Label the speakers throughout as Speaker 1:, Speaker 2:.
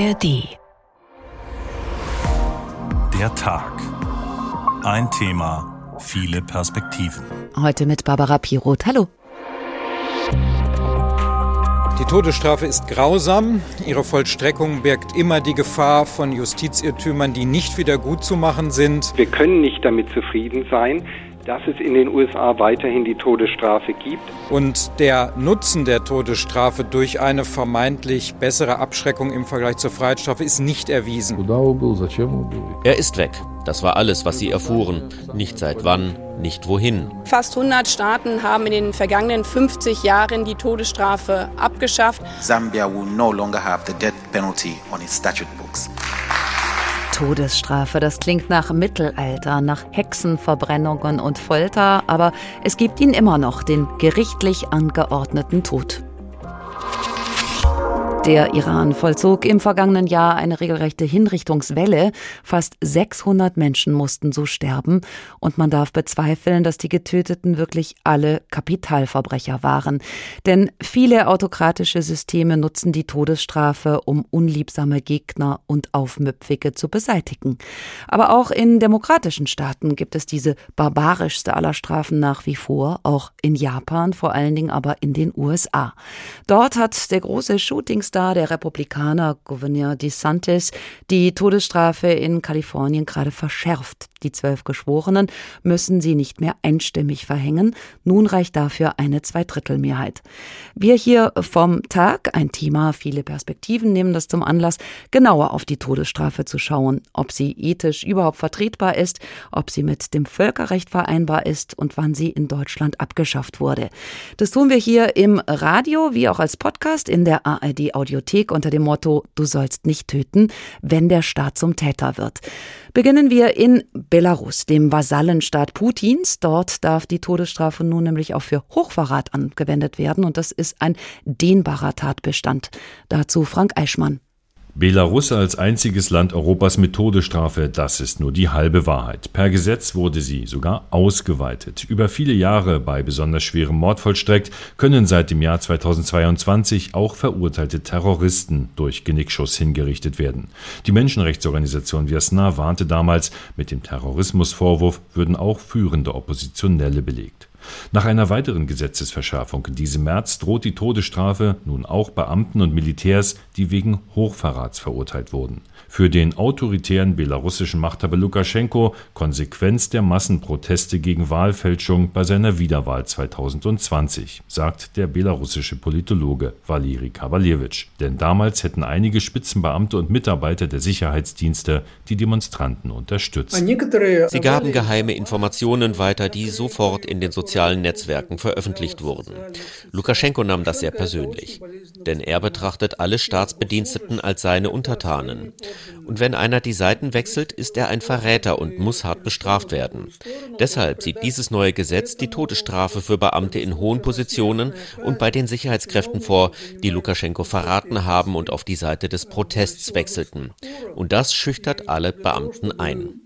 Speaker 1: ARD.
Speaker 2: Der Tag. Ein Thema, viele Perspektiven.
Speaker 1: Heute mit Barbara Piroth. Hallo.
Speaker 3: Die Todesstrafe ist grausam. Ihre Vollstreckung birgt immer die Gefahr von Justizirrtümern, die nicht wieder gut zu machen sind.
Speaker 4: Wir können nicht damit zufrieden sein, dass es in den USA weiterhin die Todesstrafe gibt.
Speaker 3: Und der Nutzen der Todesstrafe durch eine vermeintlich bessere Abschreckung im Vergleich zur Freiheitsstrafe ist nicht erwiesen.
Speaker 5: Er ist weg. Das war alles, was sie erfuhren. Nicht seit wann, nicht wohin.
Speaker 6: Fast 100 Staaten haben in den vergangenen 50 Jahren die Todesstrafe abgeschafft.
Speaker 7: Zambia will no longer have the death penalty on its statute books.
Speaker 1: Todesstrafe, das klingt nach Mittelalter, nach Hexenverbrennungen und Folter, aber es gibt ihn immer noch, den gerichtlich angeordneten Tod. Der Iran vollzog im vergangenen Jahr eine regelrechte Hinrichtungswelle. Fast 600 Menschen mussten so sterben. Und man darf bezweifeln, dass die Getöteten wirklich alle Kapitalverbrecher waren. Denn viele autokratische Systeme nutzen die Todesstrafe, um unliebsame Gegner und Aufmüpfige zu beseitigen. Aber auch in demokratischen Staaten gibt es diese barbarischste aller Strafen nach wie vor, auch in Japan, vor allen Dingen aber in den USA. Dort hat der große Shooting Star der Republikaner, Gouverneur DeSantis, die Todesstrafe in Kalifornien gerade verschärft. Die zwölf Geschworenen müssen sie nicht mehr einstimmig verhängen. Nun reicht dafür eine Zweidrittelmehrheit. Wir hier vom Tag, ein Thema, viele Perspektiven, nehmen das zum Anlass, genauer auf die Todesstrafe zu schauen, ob sie ethisch überhaupt vertretbar ist, ob sie mit dem Völkerrecht vereinbar ist und wann sie in Deutschland abgeschafft wurde. Das tun wir hier im Radio wie auch als Podcast in der ARD Audiothek unter dem Motto Du sollst nicht töten, wenn der Staat zum Täter wird. Beginnen wir in Belarus, dem Vasallenstaat Putins. Dort darf die Todesstrafe nun nämlich auch für Hochverrat angewendet werden und das ist ein dehnbarer Tatbestand. Dazu Frank Eichmann.
Speaker 8: Belarus als einziges Land Europas mit Todesstrafe, das ist nur die halbe Wahrheit. Per Gesetz wurde sie sogar ausgeweitet. Über viele Jahre bei besonders schwerem Mord vollstreckt, können seit dem Jahr 2022 auch verurteilte Terroristen durch Genickschuss hingerichtet werden. Die Menschenrechtsorganisation Viasna warnte damals, mit dem Terrorismusvorwurf würden auch führende Oppositionelle belegt. Nach einer weiteren Gesetzesverschärfung in diesem März droht die Todesstrafe nun auch Beamten und Militärs, die wegen Hochverrats verurteilt wurden. Für den autoritären belarussischen Machthaber Lukaschenko Konsequenz der Massenproteste gegen Wahlfälschung bei seiner Wiederwahl 2020, sagt der belarussische Politologe Valeri Kavalewitsch. Denn damals hätten einige Spitzenbeamte und Mitarbeiter der Sicherheitsdienste die Demonstranten unterstützt.
Speaker 5: Sie gaben geheime Informationen weiter, die sofort in den sozialen Netzwerken veröffentlicht wurden. Lukaschenko nahm das sehr persönlich, denn er betrachtet alle Staatsbediensteten als seine Untertanen. Und wenn einer die Seiten wechselt, ist er ein Verräter und muss hart bestraft werden. Deshalb sieht dieses neue Gesetz die Todesstrafe für Beamte in hohen Positionen und bei den Sicherheitskräften vor, die Lukaschenko verraten haben und auf die Seite des Protests wechselten. Und das schüchtert alle Beamten ein.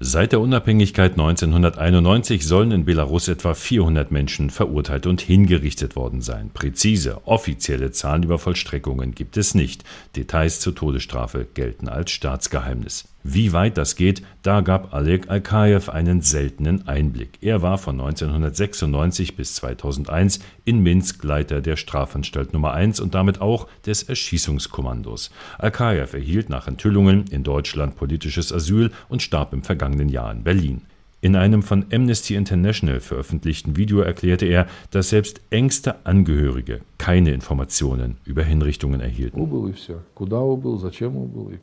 Speaker 8: Seit der Unabhängigkeit 1991 sollen in Belarus etwa 400 Menschen verurteilt und hingerichtet worden sein. Präzise, offizielle Zahlen über Vollstreckungen gibt es nicht. Details zur Todesstrafe gelten als Staatsgeheimnis. Wie weit das geht, da gab Alek Alkayev einen seltenen Einblick. Er war von 1996 bis 2001 in Minsk Leiter der Strafanstalt Nummer 1 und damit auch des Erschießungskommandos. Alkayev erhielt nach Enthüllungen in Deutschland politisches Asyl und starb im vergangenen Jahr in Berlin. In einem von Amnesty International veröffentlichten Video erklärte er, dass selbst engste Angehörige keine Informationen über Hinrichtungen erhielten.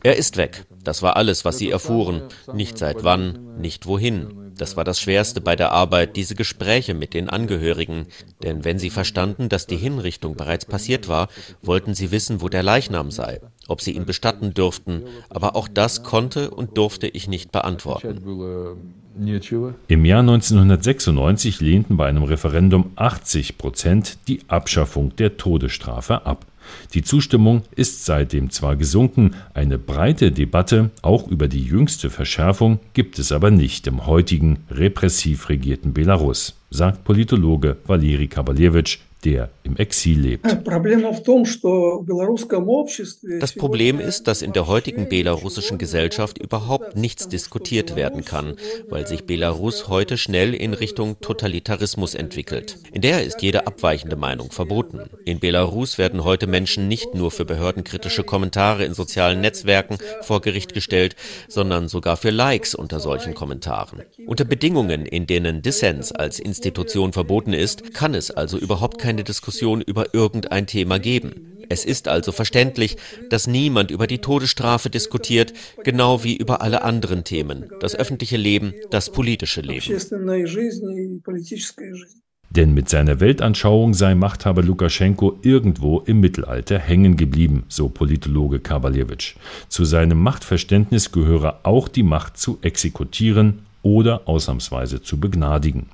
Speaker 5: Er ist weg. Das war alles, was sie erfuhren. Nicht seit wann, nicht wohin. Das war das Schwerste bei der Arbeit, diese Gespräche mit den Angehörigen. Denn wenn sie verstanden, dass die Hinrichtung bereits passiert war, wollten sie wissen, wo der Leichnam sei, ob sie ihn bestatten dürften. Aber auch das konnte und durfte ich nicht beantworten.
Speaker 8: Im Jahr 1996 lehnten bei einem Referendum 80 Prozent die Abschaffung der Todesstrafe ab. Die Zustimmung ist seitdem zwar gesunken, eine breite Debatte auch über die jüngste Verschärfung gibt es aber nicht im heutigen repressiv regierten Belarus, sagt Politologe Valeri Kabalewitsch, der im Exil lebt.
Speaker 5: Das Problem ist, dass in der heutigen belarussischen Gesellschaft überhaupt nichts diskutiert werden kann, weil sich Belarus heute schnell in Richtung Totalitarismus entwickelt. In der ist jede abweichende Meinung verboten. In Belarus werden heute Menschen nicht nur für behördenkritische Kommentare in sozialen Netzwerken vor Gericht gestellt, sondern sogar für Likes unter solchen Kommentaren. Unter Bedingungen, in denen Dissens als Institution verboten ist, kann es also überhaupt keine Diskussion über irgendein Thema geben. Es ist also verständlich, dass niemand über die Todesstrafe diskutiert, genau wie über alle anderen Themen, das öffentliche Leben, das politische Leben.
Speaker 8: Denn mit seiner Weltanschauung sei Machthaber Lukaschenko irgendwo im Mittelalter hängen geblieben, so Politologe Kabalewitsch. Zu seinem Machtverständnis gehöre auch die Macht zu exekutieren oder ausnahmsweise zu begnadigen.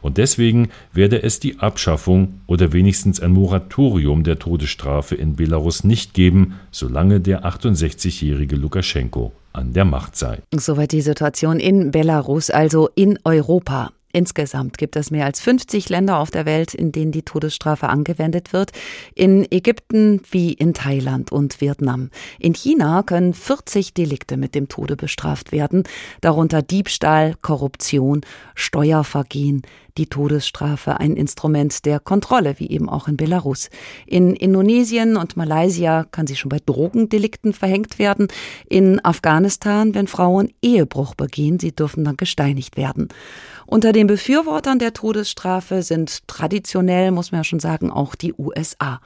Speaker 8: Und deswegen werde es die Abschaffung oder wenigstens ein Moratorium der Todesstrafe in Belarus nicht geben, solange der 68-jährige Lukaschenko an der Macht sei.
Speaker 1: Soweit die Situation in Belarus, also in Europa. Insgesamt gibt es mehr als 50 Länder auf der Welt, in denen die Todesstrafe angewendet wird. In Ägypten wie in Thailand und Vietnam. In China können 40 Delikte mit dem Tode bestraft werden, darunter Diebstahl, Korruption, Steuervergehen, die Todesstrafe ein Instrument der Kontrolle, wie eben auch in Belarus. In Indonesien und Malaysia kann sie schon bei Drogendelikten verhängt werden. In Afghanistan, wenn Frauen Ehebruch begehen, sie dürfen dann gesteinigt werden. Unter den Befürwortern der Todesstrafe sind traditionell, muss man ja schon sagen, auch die USA.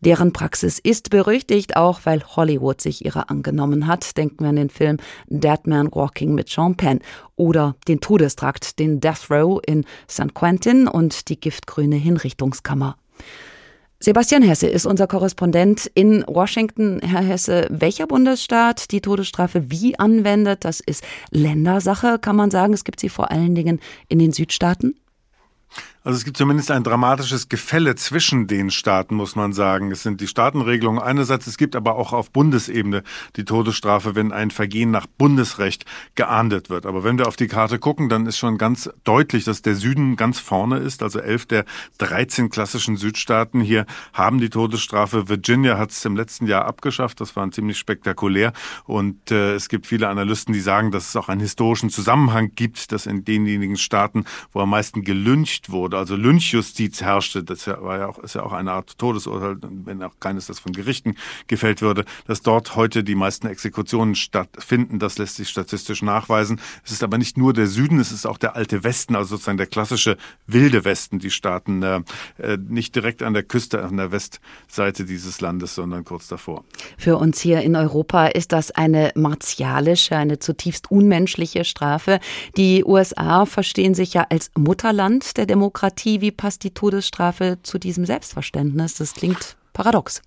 Speaker 1: Deren Praxis ist berüchtigt, auch weil Hollywood sich ihrer angenommen hat. Denken wir an den Film Dead Man Walking mit Sean Penn oder den Todestrakt, den Death Row in St. Quentin und die giftgrüne Hinrichtungskammer. Sebastian Hesse ist unser Korrespondent in Washington. Herr Hesse, welcher Bundesstaat die Todesstrafe wie anwendet, das ist Ländersache, kann man sagen. Es gibt sie vor allen Dingen in den Südstaaten.
Speaker 9: Also es gibt zumindest ein dramatisches Gefälle zwischen den Staaten, muss man sagen. Es sind die Staatenregelungen einerseits, es gibt aber auch auf Bundesebene die Todesstrafe, wenn ein Vergehen nach Bundesrecht geahndet wird. Aber wenn wir auf die Karte gucken, dann ist schon ganz deutlich, dass der Süden ganz vorne ist. Also elf der 13 klassischen Südstaaten hier haben die Todesstrafe. Virginia hat es im letzten Jahr abgeschafft. Das war ziemlich spektakulär. Und äh, es gibt viele Analysten, die sagen, dass es auch einen historischen Zusammenhang gibt, dass in denjenigen Staaten, wo am meisten gelüncht wurde, also Lynchjustiz herrschte, das war ja auch, ist ja auch eine Art Todesurteil, wenn auch keines das von Gerichten gefällt würde, dass dort heute die meisten Exekutionen stattfinden. Das lässt sich statistisch nachweisen. Es ist aber nicht nur der Süden, es ist auch der alte Westen, also sozusagen der klassische wilde Westen. Die Staaten äh, äh nicht direkt an der Küste, an der Westseite dieses Landes, sondern kurz davor.
Speaker 1: Für uns hier in Europa ist das eine martialische, eine zutiefst unmenschliche Strafe. Die USA verstehen sich ja als Mutterland der Demokratie. Demokratie, wie passt die Todesstrafe zu diesem Selbstverständnis? Das klingt paradox.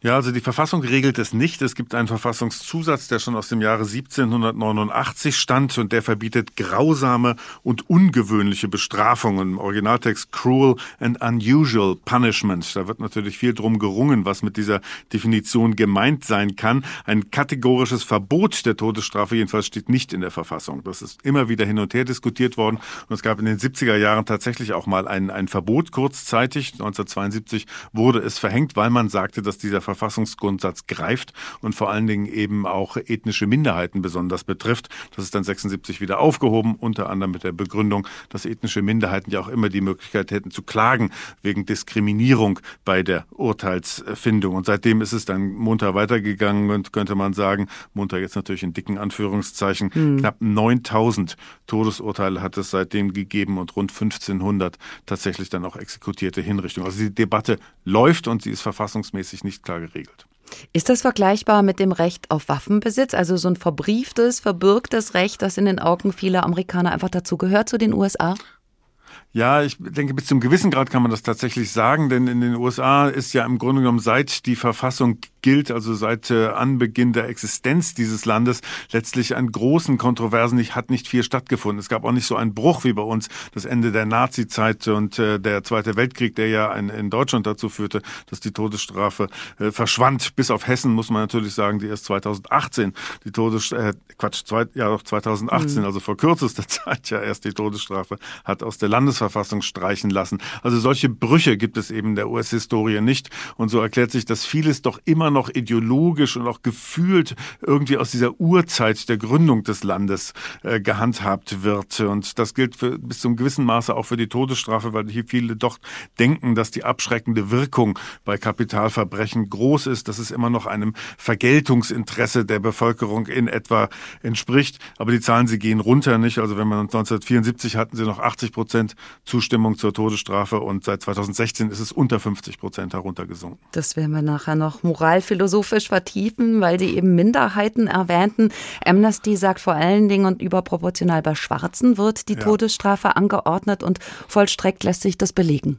Speaker 9: Ja, also die Verfassung regelt es nicht. Es gibt einen Verfassungszusatz, der schon aus dem Jahre 1789 stand und der verbietet grausame und ungewöhnliche Bestrafungen. Im Originaltext Cruel and Unusual Punishment. Da wird natürlich viel drum gerungen, was mit dieser Definition gemeint sein kann. Ein kategorisches Verbot der Todesstrafe jedenfalls steht nicht in der Verfassung. Das ist immer wieder hin und her diskutiert worden und es gab in den 70er Jahren tatsächlich auch mal ein, ein Verbot kurzzeitig. 1972 wurde es verhängt, weil man sagte, dass dieser Verfassungsgrundsatz greift und vor allen Dingen eben auch ethnische Minderheiten besonders betrifft. Das ist dann 76 wieder aufgehoben, unter anderem mit der Begründung, dass ethnische Minderheiten ja auch immer die Möglichkeit hätten zu klagen wegen Diskriminierung bei der Urteilsfindung. Und seitdem ist es dann munter weitergegangen und könnte man sagen, munter jetzt natürlich in dicken Anführungszeichen, mhm. knapp 9000 Todesurteile hat es seitdem gegeben und rund 1500 tatsächlich dann auch exekutierte Hinrichtungen. Also die Debatte läuft und sie ist verfassungsmäßig nicht klar geregelt.
Speaker 1: Ist das vergleichbar mit dem Recht auf Waffenbesitz, also so ein verbrieftes, verbürgtes Recht, das in den Augen vieler Amerikaner einfach dazu gehört zu den USA?
Speaker 9: Ja, ich denke, bis zum gewissen Grad kann man das tatsächlich sagen, denn in den USA ist ja im Grunde genommen seit die Verfassung gilt, also seit äh, Anbeginn der Existenz dieses Landes, letztlich an großen Kontroversen nicht, hat nicht viel stattgefunden. Es gab auch nicht so einen Bruch wie bei uns, das Ende der Nazi-Zeit und äh, der Zweite Weltkrieg, der ja in, in Deutschland dazu führte, dass die Todesstrafe äh, verschwand. Bis auf Hessen muss man natürlich sagen, die erst 2018 die Todesstrafe, äh, Quatsch, zwei, ja doch 2018, mhm. also vor kürzester Zeit ja erst die Todesstrafe hat aus der Landesverfassung Verfassung streichen lassen. Also solche Brüche gibt es eben der US-Historie nicht. Und so erklärt sich, dass vieles doch immer noch ideologisch und auch gefühlt irgendwie aus dieser Urzeit der Gründung des Landes äh, gehandhabt wird. Und das gilt für, bis zum gewissen Maße auch für die Todesstrafe, weil hier viele doch denken, dass die abschreckende Wirkung bei Kapitalverbrechen groß ist, dass es immer noch einem Vergeltungsinteresse der Bevölkerung in etwa entspricht. Aber die Zahlen, sie gehen runter nicht. Also wenn man 1974 hatten sie noch 80 Prozent Zustimmung zur Todesstrafe und seit 2016 ist es unter 50 Prozent heruntergesunken.
Speaker 1: Das werden wir nachher noch moralphilosophisch vertiefen, weil Sie eben Minderheiten erwähnten. Amnesty sagt vor allen Dingen und überproportional bei Schwarzen wird die ja. Todesstrafe angeordnet und vollstreckt lässt sich das belegen.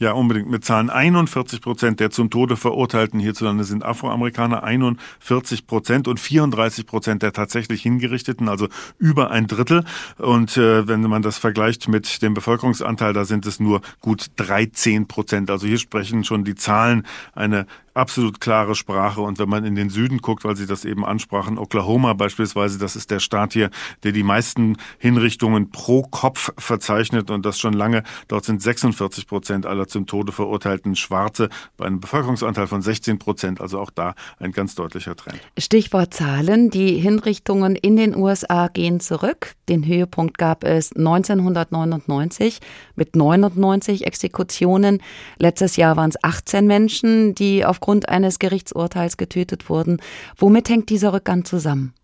Speaker 9: Ja, unbedingt mit Zahlen. 41 Prozent der zum Tode Verurteilten hierzulande sind Afroamerikaner, 41 Prozent und 34 Prozent der tatsächlich Hingerichteten, also über ein Drittel. Und äh, wenn man das vergleicht mit dem Bevölkerungsanteil, da sind es nur gut 13 Prozent. Also hier sprechen schon die Zahlen eine absolut klare Sprache. Und wenn man in den Süden guckt, weil Sie das eben ansprachen, Oklahoma beispielsweise, das ist der Staat hier, der die meisten Hinrichtungen pro Kopf verzeichnet und das schon lange. Dort sind 46 Prozent aller zum Tode verurteilten Schwarze bei einem Bevölkerungsanteil von 16 Prozent. Also auch da ein ganz deutlicher Trend.
Speaker 1: Stichwort Zahlen. Die Hinrichtungen in den USA gehen zurück. Den Höhepunkt gab es 1999 mit 99 Exekutionen. Letztes Jahr waren es 18 Menschen, die aufgrund aufgrund eines Gerichtsurteils getötet wurden. Womit hängt dieser Rückgang zusammen?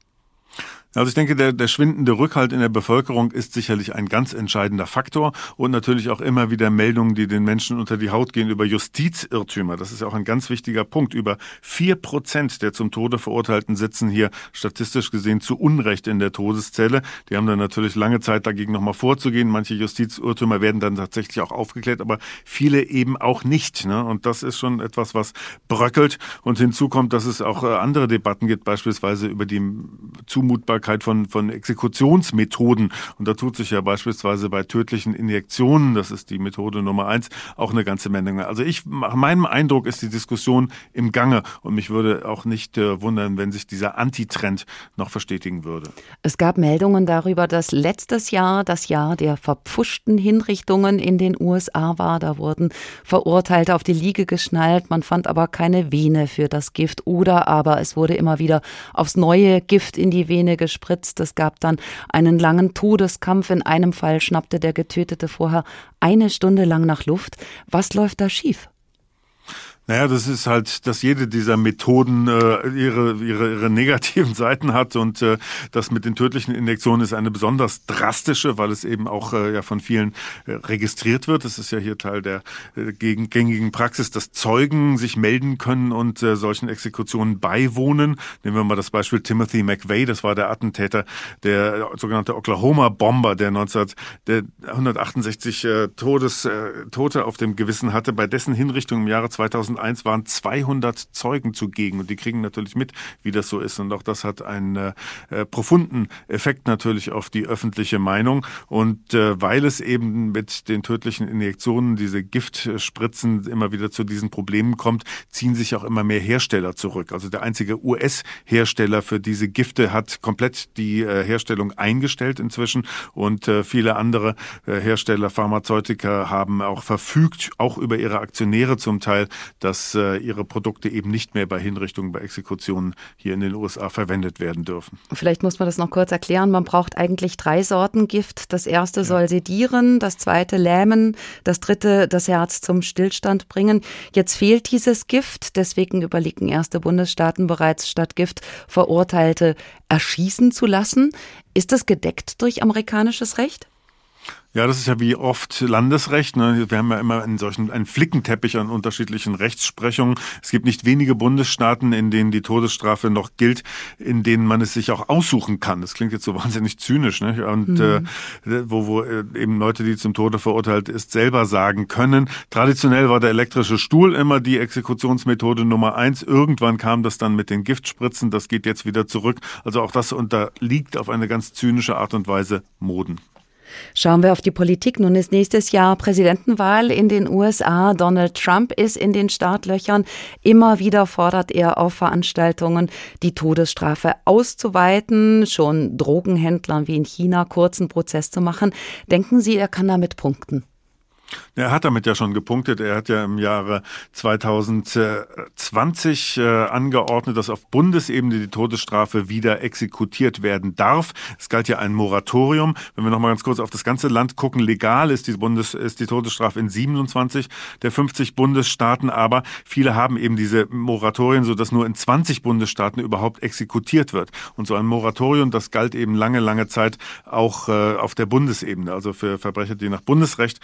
Speaker 9: Also ich denke, der, der schwindende Rückhalt in der Bevölkerung ist sicherlich ein ganz entscheidender Faktor und natürlich auch immer wieder Meldungen, die den Menschen unter die Haut gehen über Justizirrtümer. Das ist ja auch ein ganz wichtiger Punkt. Über vier Prozent der zum Tode Verurteilten sitzen hier statistisch gesehen zu Unrecht in der Todeszelle. Die haben dann natürlich lange Zeit dagegen nochmal vorzugehen. Manche Justizirrtümer werden dann tatsächlich auch aufgeklärt, aber viele eben auch nicht. Ne? Und das ist schon etwas, was bröckelt. Und hinzu kommt, dass es auch äh, andere Debatten gibt, beispielsweise über die Zumutbarkeit Verfügbarkeit von, von Exekutionsmethoden. Und da tut sich ja beispielsweise bei tödlichen Injektionen, das ist die Methode Nummer eins, auch eine ganze Menge. Also ich, nach meinem Eindruck ist die Diskussion im Gange und mich würde auch nicht äh, wundern, wenn sich dieser Antitrend noch verstetigen würde.
Speaker 1: Es gab Meldungen darüber, dass letztes Jahr das Jahr der verpfuschten Hinrichtungen in den USA war. Da wurden Verurteilte auf die Liege geschnallt. Man fand aber keine Vene für das Gift oder aber es wurde immer wieder aufs neue Gift in die Vene geschnallt gespritzt. Es gab dann einen langen Todeskampf. In einem Fall schnappte der Getötete vorher eine Stunde lang nach Luft. Was läuft da schief?
Speaker 9: Naja, das ist halt, dass jede dieser Methoden äh, ihre, ihre, ihre negativen Seiten hat und äh, das mit den tödlichen Injektionen ist eine besonders drastische, weil es eben auch äh, ja von vielen äh, registriert wird. Das ist ja hier Teil der äh, gängigen Praxis, dass Zeugen sich melden können und äh, solchen Exekutionen beiwohnen. Nehmen wir mal das Beispiel Timothy McVeigh, das war der Attentäter, der sogenannte Oklahoma-Bomber, der 19, der 168 äh, Todes, äh, Tote auf dem Gewissen hatte, bei dessen Hinrichtung im Jahre 2000 2001 waren 200 Zeugen zugegen und die kriegen natürlich mit, wie das so ist. Und auch das hat einen äh, profunden Effekt natürlich auf die öffentliche Meinung. Und äh, weil es eben mit den tödlichen Injektionen, diese Giftspritzen immer wieder zu diesen Problemen kommt, ziehen sich auch immer mehr Hersteller zurück. Also der einzige US-Hersteller für diese Gifte hat komplett die äh, Herstellung eingestellt inzwischen und äh, viele andere äh, Hersteller, Pharmazeutika haben auch verfügt, auch über ihre Aktionäre zum Teil, dass äh, ihre Produkte eben nicht mehr bei Hinrichtungen, bei Exekutionen hier in den USA verwendet werden dürfen.
Speaker 1: Vielleicht muss man das noch kurz erklären. Man braucht eigentlich drei Sorten Gift. Das erste ja. soll sedieren, das zweite lähmen, das dritte das Herz zum Stillstand bringen. Jetzt fehlt dieses Gift, deswegen überlegen erste Bundesstaaten bereits statt Gift Verurteilte erschießen zu lassen. Ist das gedeckt durch amerikanisches Recht?
Speaker 9: Ja, das ist ja wie oft Landesrecht. Ne? Wir haben ja immer einen solchen einen Flickenteppich an unterschiedlichen Rechtsprechungen. Es gibt nicht wenige Bundesstaaten, in denen die Todesstrafe noch gilt, in denen man es sich auch aussuchen kann. Das klingt jetzt so wahnsinnig zynisch, ne? Und mhm. äh, wo, wo äh, eben Leute, die zum Tode verurteilt ist, selber sagen können. Traditionell war der elektrische Stuhl immer die Exekutionsmethode Nummer eins. Irgendwann kam das dann mit den Giftspritzen. Das geht jetzt wieder zurück. Also auch das unterliegt auf eine ganz zynische Art und Weise Moden.
Speaker 1: Schauen wir auf die Politik. Nun ist nächstes Jahr Präsidentenwahl in den USA. Donald Trump ist in den Startlöchern. Immer wieder fordert er auf Veranstaltungen, die Todesstrafe auszuweiten, schon Drogenhändlern wie in China kurzen Prozess zu machen. Denken Sie, er kann damit punkten?
Speaker 9: Er hat damit ja schon gepunktet. Er hat ja im Jahre 2020 äh, angeordnet, dass auf Bundesebene die Todesstrafe wieder exekutiert werden darf. Es galt ja ein Moratorium. Wenn wir noch mal ganz kurz auf das ganze Land gucken, legal ist die, Bundes, ist die Todesstrafe in 27 der 50 Bundesstaaten, aber viele haben eben diese Moratorien, sodass nur in 20 Bundesstaaten überhaupt exekutiert wird. Und so ein Moratorium, das galt eben lange, lange Zeit auch äh, auf der Bundesebene, also für Verbrecher, die nach Bundesrecht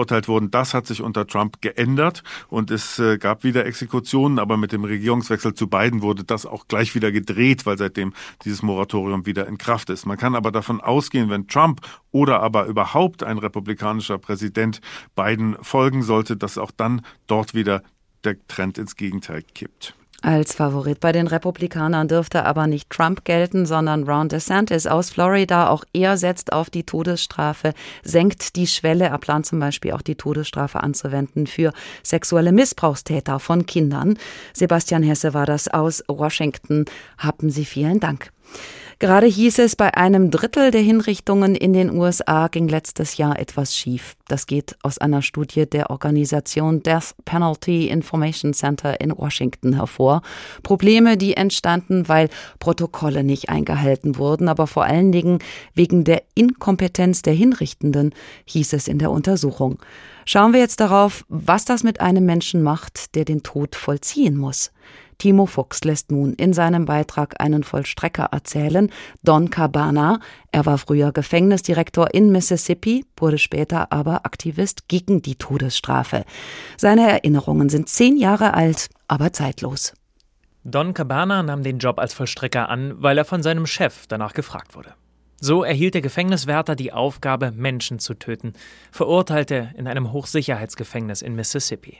Speaker 9: abgeurteilt wurden. Das hat sich unter Trump geändert und es äh, gab wieder Exekutionen, aber mit dem Regierungswechsel zu Biden wurde das auch gleich wieder gedreht, weil seitdem dieses Moratorium wieder in Kraft ist. Man kann aber davon ausgehen, wenn Trump oder aber überhaupt ein republikanischer Präsident Biden folgen sollte, dass auch dann dort wieder der Trend ins Gegenteil kippt.
Speaker 1: Als Favorit bei den Republikanern dürfte aber nicht Trump gelten, sondern Ron DeSantis aus Florida. Auch er setzt auf die Todesstrafe, senkt die Schwelle. Er plant zum Beispiel auch die Todesstrafe anzuwenden für sexuelle Missbrauchstäter von Kindern. Sebastian Hesse war das aus Washington. Haben Sie vielen Dank. Gerade hieß es, bei einem Drittel der Hinrichtungen in den USA ging letztes Jahr etwas schief. Das geht aus einer Studie der Organisation Death Penalty Information Center in Washington hervor. Probleme, die entstanden, weil Protokolle nicht eingehalten wurden, aber vor allen Dingen wegen der Inkompetenz der Hinrichtenden, hieß es in der Untersuchung. Schauen wir jetzt darauf, was das mit einem Menschen macht, der den Tod vollziehen muss. Timo Fuchs lässt nun in seinem Beitrag einen Vollstrecker erzählen, Don Cabana. Er war früher Gefängnisdirektor in Mississippi, wurde später aber Aktivist gegen die Todesstrafe. Seine Erinnerungen sind zehn Jahre alt, aber zeitlos.
Speaker 10: Don Cabana nahm den Job als Vollstrecker an, weil er von seinem Chef danach gefragt wurde. So erhielt der Gefängniswärter die Aufgabe, Menschen zu töten, Verurteilte in einem Hochsicherheitsgefängnis in Mississippi.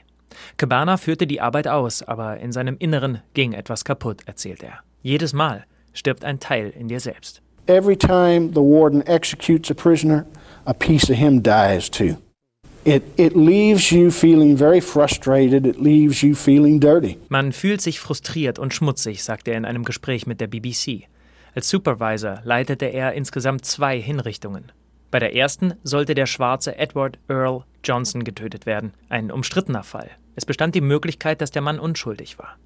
Speaker 10: Cabana führte die Arbeit aus, aber in seinem Inneren ging etwas kaputt, erzählt er. Jedes Mal stirbt ein Teil in dir selbst.
Speaker 11: Every time the warden executes a prisoner, a piece of him dies too. It, it leaves you feeling very frustrated, it leaves you feeling dirty.
Speaker 10: Man fühlt sich frustriert und schmutzig, sagt er in einem Gespräch mit der BBC. Als Supervisor leitete er insgesamt zwei Hinrichtungen. Bei der ersten sollte der schwarze Edward Earl Johnson getötet werden, ein umstrittener Fall. Es bestand die Möglichkeit, dass der Mann unschuldig war.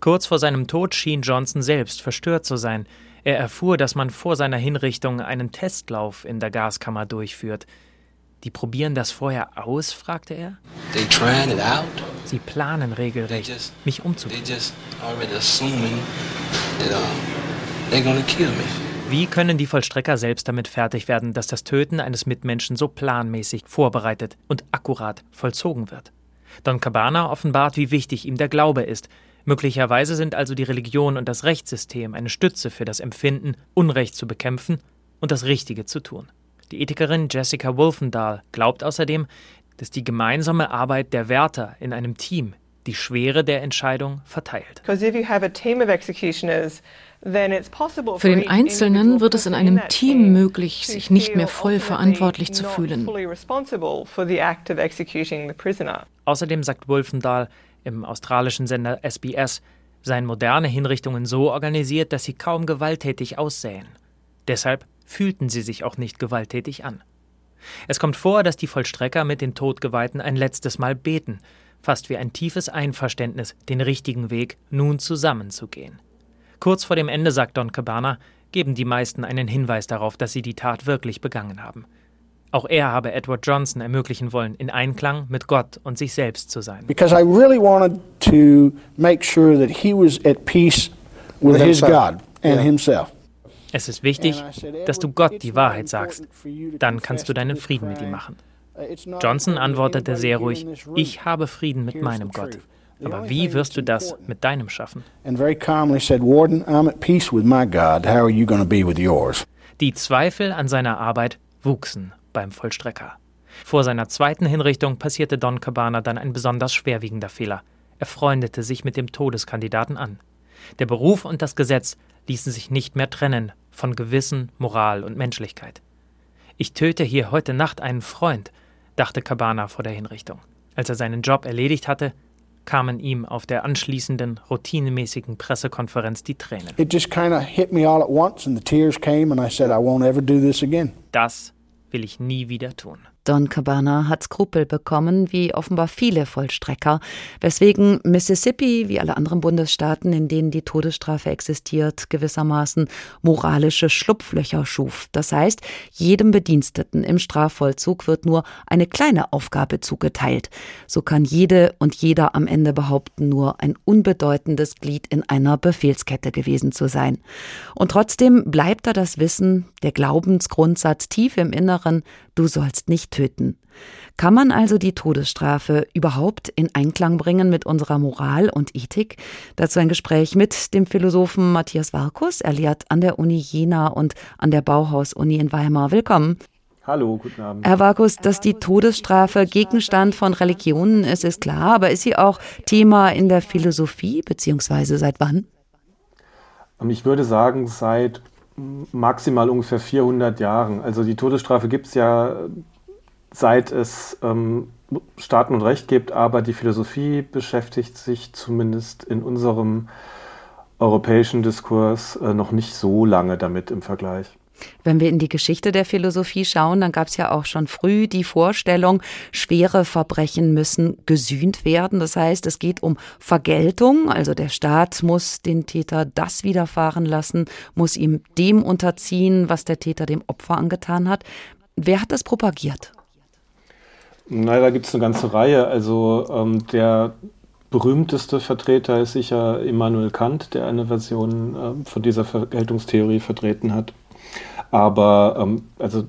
Speaker 10: Kurz vor seinem Tod schien Johnson selbst verstört zu sein. Er erfuhr, dass man vor seiner Hinrichtung einen Testlauf in der Gaskammer durchführt. Die probieren das vorher aus? fragte er. Sie planen regelrecht, just, mich umzubringen. Wie können die Vollstrecker selbst damit fertig werden, dass das Töten eines Mitmenschen so planmäßig vorbereitet und akkurat vollzogen wird? Don Cabana offenbart, wie wichtig ihm der Glaube ist. Möglicherweise sind also die Religion und das Rechtssystem eine Stütze für das Empfinden, Unrecht zu bekämpfen und das Richtige zu tun. Die Ethikerin Jessica Wolfendahl glaubt außerdem, dass die gemeinsame Arbeit der Wärter in einem Team die Schwere der Entscheidung verteilt.
Speaker 12: Für den Einzelnen wird es in einem Team möglich, sich nicht mehr voll verantwortlich zu fühlen.
Speaker 10: Außerdem sagt Wolfendahl im australischen Sender SBS, seien moderne Hinrichtungen so organisiert, dass sie kaum gewalttätig aussähen. Deshalb fühlten sie sich auch nicht gewalttätig an. Es kommt vor, dass die Vollstrecker mit den Todgeweihten ein letztes Mal beten, fast wie ein tiefes Einverständnis, den richtigen Weg nun zusammenzugehen. Kurz vor dem Ende, sagt Don Cabana, geben die meisten einen Hinweis darauf, dass sie die Tat wirklich begangen haben. Auch er habe Edward Johnson ermöglichen wollen, in Einklang mit Gott und sich selbst zu sein.
Speaker 11: Because I really wanted to make sure that he was at peace with his God and himself.
Speaker 10: Es ist wichtig, dass du Gott die Wahrheit sagst. Dann kannst du deinen Frieden mit ihm machen. Johnson antwortete sehr ruhig, ich habe Frieden mit meinem Gott. Aber wie wirst du das mit deinem schaffen? Die Zweifel an seiner Arbeit wuchsen beim Vollstrecker. Vor seiner zweiten Hinrichtung passierte Don Cabana dann ein besonders schwerwiegender Fehler. Er freundete sich mit dem Todeskandidaten an. Der Beruf und das Gesetz ließen sich nicht mehr trennen von Gewissen, Moral und Menschlichkeit. Ich töte hier heute Nacht einen Freund, dachte Cabana vor der Hinrichtung. Als er seinen Job erledigt hatte, kamen ihm auf der anschließenden routinemäßigen Pressekonferenz die Tränen. Das will ich nie wieder tun.
Speaker 1: Don Cabana hat Skrupel bekommen, wie offenbar viele Vollstrecker, weswegen Mississippi, wie alle anderen Bundesstaaten, in denen die Todesstrafe existiert, gewissermaßen moralische Schlupflöcher schuf. Das heißt, jedem Bediensteten im Strafvollzug wird nur eine kleine Aufgabe zugeteilt. So kann jede und jeder am Ende behaupten, nur ein unbedeutendes Glied in einer Befehlskette gewesen zu sein. Und trotzdem bleibt da das Wissen, der Glaubensgrundsatz tief im Inneren, du sollst nicht töten. Kann man also die Todesstrafe überhaupt in Einklang bringen mit unserer Moral und Ethik? Dazu ein Gespräch mit dem Philosophen Matthias Varkus. Er lehrt an der Uni Jena und an der Bauhaus-Uni in Weimar. Willkommen.
Speaker 13: Hallo, guten Abend.
Speaker 1: Herr Varkus, dass die Todesstrafe Gegenstand von Religionen ist, ist klar, aber ist sie auch Thema in der Philosophie, beziehungsweise seit wann?
Speaker 13: Ich würde sagen, seit maximal ungefähr 400 Jahren. Also die Todesstrafe gibt es ja seit es ähm, Staaten und Recht gibt, aber die Philosophie beschäftigt sich zumindest in unserem europäischen Diskurs äh, noch nicht so lange damit im Vergleich.
Speaker 1: Wenn wir in die Geschichte der Philosophie schauen, dann gab es ja auch schon früh die Vorstellung, schwere Verbrechen müssen gesühnt werden. Das heißt, es geht um Vergeltung. Also der Staat muss den Täter das widerfahren lassen, muss ihm dem unterziehen, was der Täter dem Opfer angetan hat. Wer hat das propagiert?
Speaker 13: Naja, da gibt es eine ganze Reihe. Also ähm, der berühmteste Vertreter ist sicher Immanuel Kant, der eine Version äh, von dieser Vergeltungstheorie vertreten hat. Aber ähm, also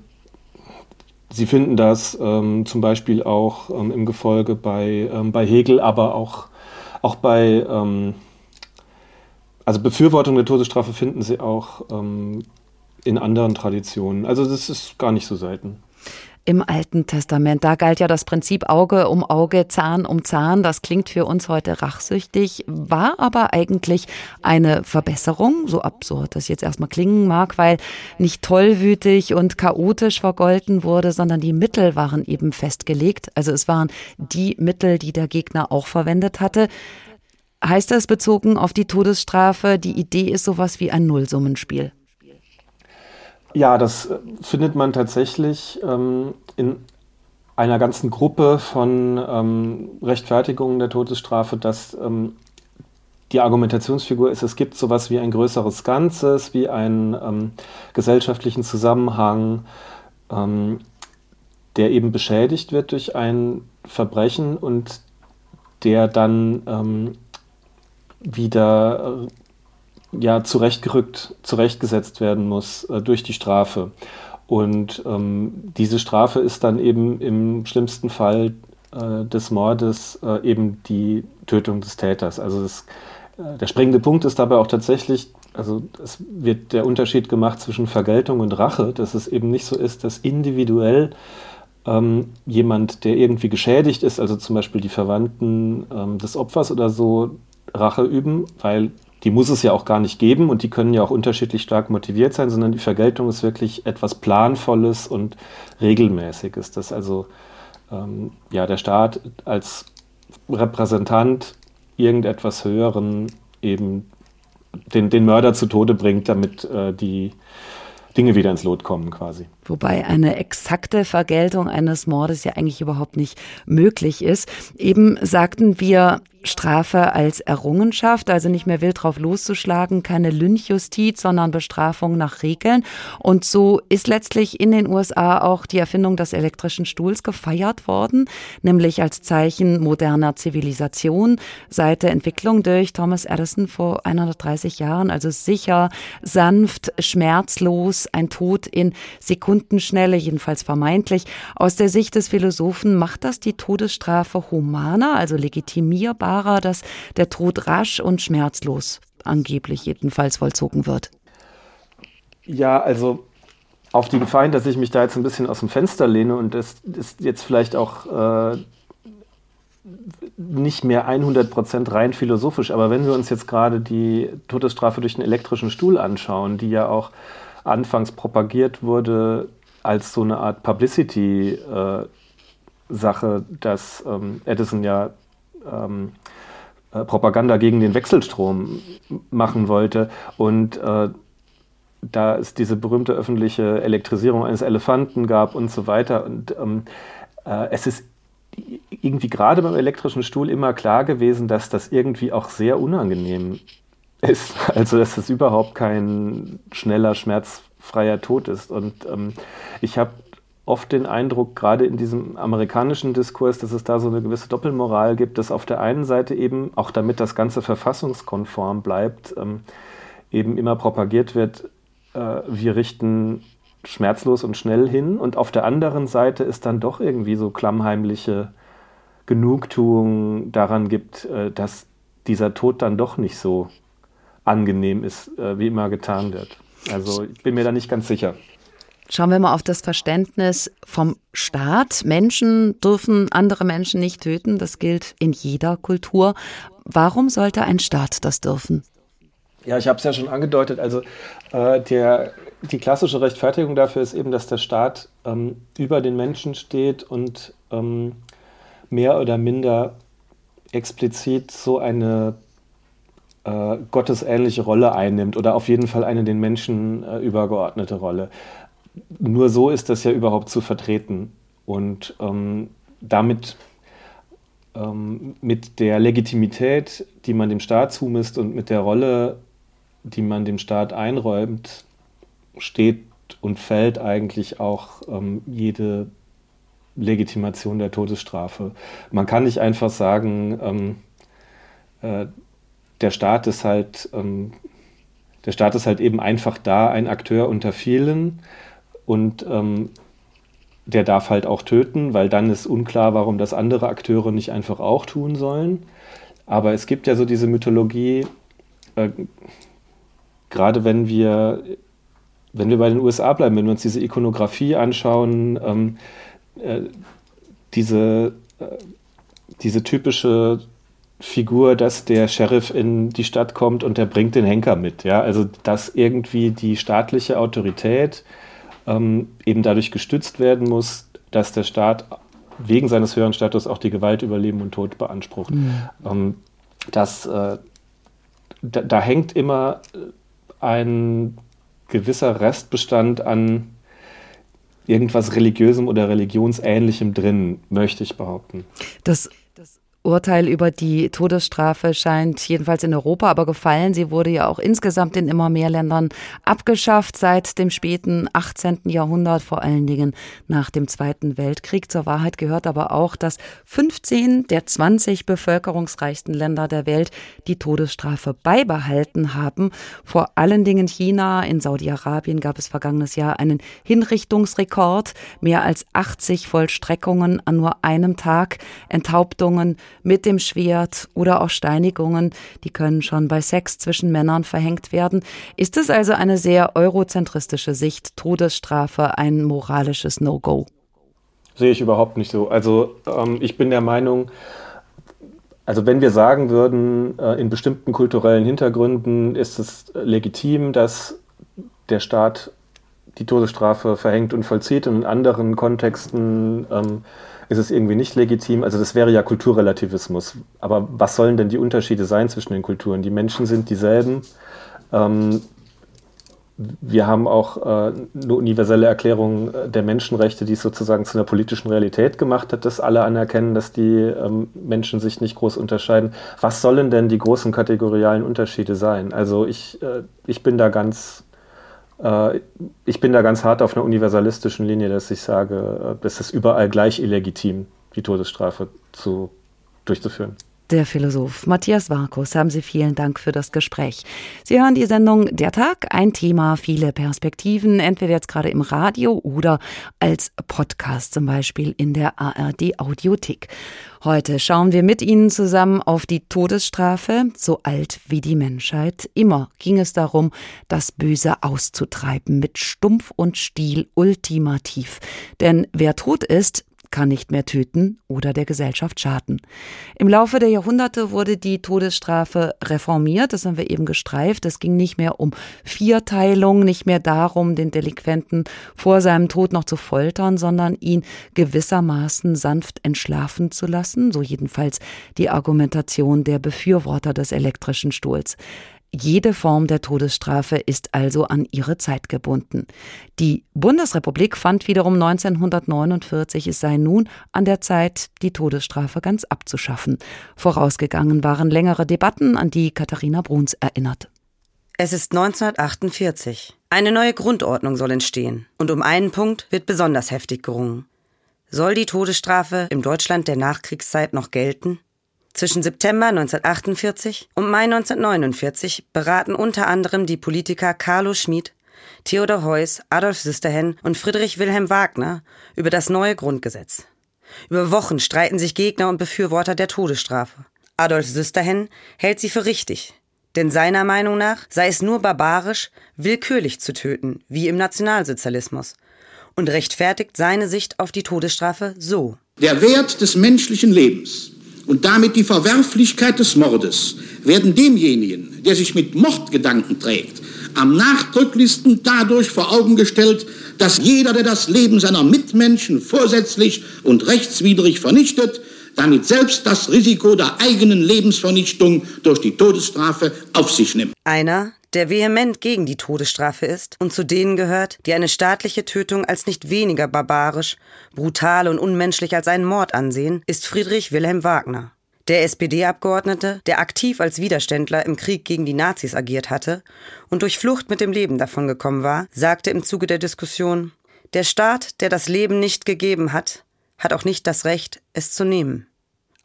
Speaker 13: Sie finden das ähm, zum Beispiel auch ähm, im Gefolge bei, ähm, bei Hegel, aber auch, auch bei, ähm, also Befürwortung der Todesstrafe finden Sie auch in anderen Traditionen. Also das ist gar nicht so selten
Speaker 1: im Alten Testament. Da galt ja das Prinzip Auge um Auge, Zahn um Zahn. Das klingt für uns heute rachsüchtig, war aber eigentlich eine Verbesserung, so absurd das jetzt erstmal klingen mag, weil nicht tollwütig und chaotisch vergolten wurde, sondern die Mittel waren eben festgelegt. Also es waren die Mittel, die der Gegner auch verwendet hatte. Heißt das bezogen auf die Todesstrafe, die Idee ist sowas wie ein Nullsummenspiel?
Speaker 13: Ja, das äh, findet man tatsächlich ähm, in einer ganzen Gruppe von ähm, Rechtfertigungen der Todesstrafe, dass ähm, die Argumentationsfigur ist, es gibt sowas wie ein größeres Ganzes, wie einen ähm, gesellschaftlichen Zusammenhang, ähm, der eben beschädigt wird durch ein Verbrechen und der dann ähm, wieder ja zurechtgerückt, zurechtgesetzt werden muss äh, durch die Strafe. Und ähm, diese Strafe ist dann eben im schlimmsten Fall äh, des Mordes äh, eben die Tötung des Täters. Also das, äh, der springende Punkt ist dabei auch tatsächlich, also es wird der Unterschied gemacht zwischen Vergeltung und Rache, dass es eben nicht so ist, dass individuell ähm, jemand, der irgendwie geschädigt ist, also zum Beispiel die Verwandten ähm, des Opfers oder so, Rache üben, weil die muss es ja auch gar nicht geben und die können ja auch unterschiedlich stark motiviert sein, sondern die Vergeltung ist wirklich etwas Planvolles und Regelmäßiges, dass also ähm, ja, der Staat als Repräsentant irgendetwas Höheren eben den, den Mörder zu Tode bringt, damit äh, die Dinge wieder ins Lot kommen quasi.
Speaker 1: Wobei eine exakte Vergeltung eines Mordes ja eigentlich überhaupt nicht möglich ist. Eben sagten wir, Strafe als Errungenschaft, also nicht mehr wild drauf loszuschlagen, keine Lynchjustiz, sondern Bestrafung nach Regeln. Und so ist letztlich in den USA auch die Erfindung des elektrischen Stuhls gefeiert worden, nämlich als Zeichen moderner Zivilisation seit der Entwicklung durch Thomas Edison vor 130 Jahren. Also sicher, sanft, schmerzlos, ein Tod in Sekundenschnelle, jedenfalls vermeintlich. Aus der Sicht des Philosophen macht das die Todesstrafe humaner, also legitimierbar klarer, dass der Tod rasch und schmerzlos angeblich jedenfalls vollzogen wird.
Speaker 13: Ja, also auf die Gefahr hin, dass ich mich da jetzt ein bisschen aus dem Fenster lehne und das ist jetzt vielleicht auch äh, nicht mehr 100% rein philosophisch, aber wenn wir uns jetzt gerade die Todesstrafe durch den elektrischen Stuhl anschauen, die ja auch anfangs propagiert wurde als so eine Art Publicity-Sache, äh, dass ähm, Edison ja ähm, äh, Propaganda gegen den Wechselstrom machen wollte. Und äh, da es diese berühmte öffentliche Elektrisierung eines Elefanten gab und so weiter. Und ähm, äh, es ist irgendwie gerade beim elektrischen Stuhl immer klar gewesen, dass das irgendwie auch sehr unangenehm ist. Also dass es überhaupt kein schneller, schmerzfreier Tod ist. Und ähm, ich habe oft den Eindruck, gerade in diesem amerikanischen Diskurs, dass es da so eine gewisse Doppelmoral gibt, dass auf der einen Seite eben, auch damit das Ganze verfassungskonform bleibt, ähm, eben immer propagiert wird, äh, wir richten schmerzlos und schnell hin. Und auf der anderen Seite ist dann doch irgendwie so klammheimliche Genugtuung daran gibt, äh, dass dieser Tod dann doch nicht so angenehm ist, äh, wie immer getan wird. Also ich bin mir da nicht ganz sicher.
Speaker 1: Schauen wir mal auf das Verständnis vom Staat. Menschen dürfen andere Menschen nicht töten. Das gilt in jeder Kultur. Warum sollte ein Staat das dürfen?
Speaker 13: Ja, ich habe es ja schon angedeutet. Also äh, der, die klassische Rechtfertigung dafür ist eben, dass der Staat ähm, über den Menschen steht und ähm, mehr oder minder explizit so eine äh, gottesähnliche Rolle einnimmt oder auf jeden Fall eine den Menschen äh, übergeordnete Rolle. Nur so ist das ja überhaupt zu vertreten. Und ähm, damit ähm, mit der Legitimität, die man dem Staat zumisst und mit der Rolle, die man dem Staat einräumt, steht und fällt eigentlich auch ähm, jede Legitimation der Todesstrafe. Man kann nicht einfach sagen, ähm, äh, der Staat ist halt, ähm, der Staat ist halt eben einfach da, ein Akteur unter vielen und ähm, der darf halt auch töten, weil dann ist unklar, warum das andere Akteure nicht einfach auch tun sollen. Aber es gibt ja so diese Mythologie, äh, gerade wenn wir, wenn wir bei den USA bleiben, wenn wir uns diese Ikonografie anschauen, ähm, äh, diese, äh, diese typische Figur, dass der Sheriff in die Stadt kommt und der bringt den Henker mit. Ja? Also dass irgendwie die staatliche Autorität ähm, eben dadurch gestützt werden muss, dass der Staat wegen seines höheren Status auch die Gewalt über Leben und Tod beansprucht. Mhm. Ähm, das, äh, da, da, hängt immer ein gewisser Restbestand an irgendwas Religiösem oder Religionsähnlichem drin, möchte ich behaupten.
Speaker 1: Das Urteil über die Todesstrafe scheint jedenfalls in Europa aber gefallen. Sie wurde ja auch insgesamt in immer mehr Ländern abgeschafft seit dem späten 18. Jahrhundert, vor allen Dingen nach dem Zweiten Weltkrieg. Zur Wahrheit gehört aber auch, dass 15 der 20 bevölkerungsreichsten Länder der Welt die Todesstrafe beibehalten haben. Vor allen Dingen China. In Saudi-Arabien gab es vergangenes Jahr einen Hinrichtungsrekord. Mehr als 80 Vollstreckungen an nur einem Tag, Enthauptungen, mit dem Schwert oder auch Steinigungen, die können schon bei Sex zwischen Männern verhängt werden. Ist es also eine sehr eurozentristische Sicht, Todesstrafe ein moralisches No-Go?
Speaker 13: Sehe ich überhaupt nicht so. Also ähm, ich bin der Meinung, also wenn wir sagen würden, äh, in bestimmten kulturellen Hintergründen ist es legitim, dass der Staat die Todesstrafe verhängt und vollzieht und in anderen Kontexten ähm, ist es irgendwie nicht legitim. Also das wäre ja Kulturrelativismus. Aber was sollen denn die Unterschiede sein zwischen den Kulturen? Die Menschen sind dieselben. Ähm, wir haben auch äh, eine universelle Erklärung der Menschenrechte, die es sozusagen zu einer politischen Realität gemacht hat, dass alle anerkennen, dass die ähm, Menschen sich nicht groß unterscheiden. Was sollen denn die großen kategorialen Unterschiede sein? Also ich, äh, ich bin da ganz äh, ich bin da ganz hart auf einer universalistischen Linie, dass ich sage, das ist überall gleich illegitim, die Todesstrafe zu, durchzuführen.
Speaker 1: Der Philosoph Matthias Warkus, haben Sie vielen Dank für das Gespräch. Sie hören die Sendung Der Tag, ein Thema, viele Perspektiven, entweder jetzt gerade im Radio oder als Podcast, zum Beispiel in der ARD Audiothek. Heute schauen wir mit Ihnen zusammen auf die Todesstrafe, so alt wie die Menschheit. Immer ging es darum, das Böse auszutreiben, mit Stumpf und Stiel ultimativ. Denn wer tot ist, kann nicht mehr töten oder der Gesellschaft schaden. Im Laufe der Jahrhunderte wurde die Todesstrafe reformiert, das haben wir eben gestreift. Es ging nicht mehr um Vierteilung, nicht mehr darum, den Delinquenten vor seinem Tod noch zu foltern, sondern ihn gewissermaßen sanft entschlafen zu lassen, so jedenfalls die Argumentation der Befürworter des elektrischen Stuhls. Jede Form der Todesstrafe ist also an ihre Zeit gebunden. Die Bundesrepublik fand wiederum 1949, es sei nun an der Zeit, die Todesstrafe ganz abzuschaffen. Vorausgegangen waren längere Debatten, an die Katharina Bruns erinnert.
Speaker 14: Es ist 1948. Eine neue Grundordnung soll entstehen. Und um einen Punkt wird besonders heftig gerungen. Soll die Todesstrafe im Deutschland der Nachkriegszeit noch gelten? Zwischen September 1948 und Mai 1949 beraten unter anderem die Politiker Carlo Schmid, Theodor Heuss, Adolf Sisterhen und Friedrich Wilhelm Wagner über das neue Grundgesetz. Über Wochen streiten sich Gegner und Befürworter der Todesstrafe. Adolf Sisterhen hält sie für richtig, denn seiner Meinung nach sei es nur barbarisch, willkürlich zu töten, wie im Nationalsozialismus, und rechtfertigt seine Sicht auf die Todesstrafe so.
Speaker 15: Der Wert des menschlichen Lebens und damit die Verwerflichkeit des Mordes werden demjenigen, der sich mit Mordgedanken trägt, am nachdrücklichsten dadurch vor Augen gestellt, dass jeder, der das Leben seiner Mitmenschen vorsätzlich und rechtswidrig vernichtet, damit selbst das Risiko der eigenen Lebensvernichtung durch die Todesstrafe auf sich nimmt.
Speaker 14: Einer, der vehement gegen die Todesstrafe ist und zu denen gehört, die eine staatliche Tötung als nicht weniger barbarisch, brutal und unmenschlich als einen Mord ansehen, ist Friedrich Wilhelm Wagner. Der SPD-Abgeordnete, der aktiv als Widerständler im Krieg gegen die Nazis agiert hatte und durch Flucht mit dem Leben davongekommen war, sagte im Zuge der Diskussion, der Staat, der das Leben nicht gegeben hat, hat auch nicht das Recht, es zu nehmen.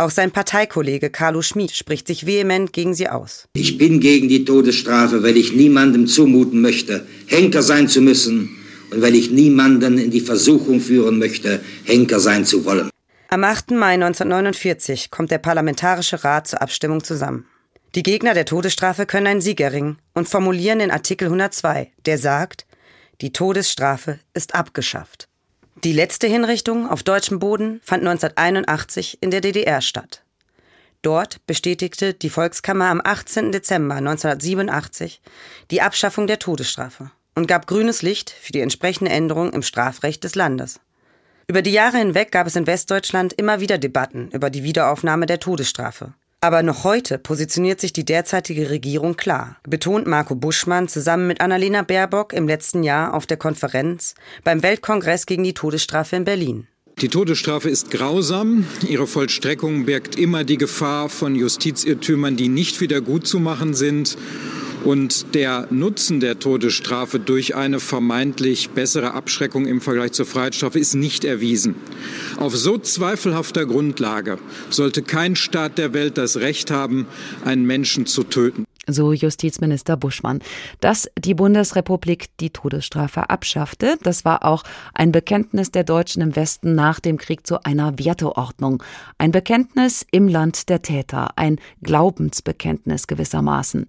Speaker 14: Auch sein Parteikollege Carlo Schmid spricht sich vehement gegen sie aus.
Speaker 16: Ich bin gegen die Todesstrafe, weil ich niemandem zumuten möchte, Henker sein zu müssen und weil ich niemanden in die Versuchung führen möchte, Henker sein zu wollen.
Speaker 14: Am 8. Mai 1949 kommt der Parlamentarische Rat zur Abstimmung zusammen. Die Gegner der Todesstrafe können einen Sieg erringen und formulieren den Artikel 102, der sagt, die Todesstrafe ist abgeschafft. Die letzte Hinrichtung auf deutschem Boden fand 1981 in der DDR statt. Dort bestätigte die Volkskammer am 18. Dezember 1987 die Abschaffung der Todesstrafe und gab grünes Licht für die entsprechende Änderung im Strafrecht des Landes. Über die Jahre hinweg gab es in Westdeutschland immer wieder Debatten über die Wiederaufnahme der Todesstrafe. Aber noch heute positioniert sich die derzeitige Regierung klar, betont Marco Buschmann zusammen mit Annalena Baerbock im letzten Jahr auf der Konferenz beim Weltkongress gegen die Todesstrafe in Berlin.
Speaker 3: Die Todesstrafe ist grausam. Ihre Vollstreckung birgt immer die Gefahr von Justizirrtümern, die nicht wieder gut zu machen sind. Und der Nutzen der Todesstrafe durch eine vermeintlich bessere Abschreckung im Vergleich zur Freiheitsstrafe ist nicht erwiesen. Auf so zweifelhafter Grundlage sollte kein Staat der Welt das Recht haben, einen Menschen zu töten
Speaker 1: so Justizminister Buschmann. Dass die Bundesrepublik die Todesstrafe abschaffte, das war auch ein Bekenntnis der Deutschen im Westen nach dem Krieg zu einer Werteordnung. Ein Bekenntnis im Land der Täter, ein Glaubensbekenntnis gewissermaßen.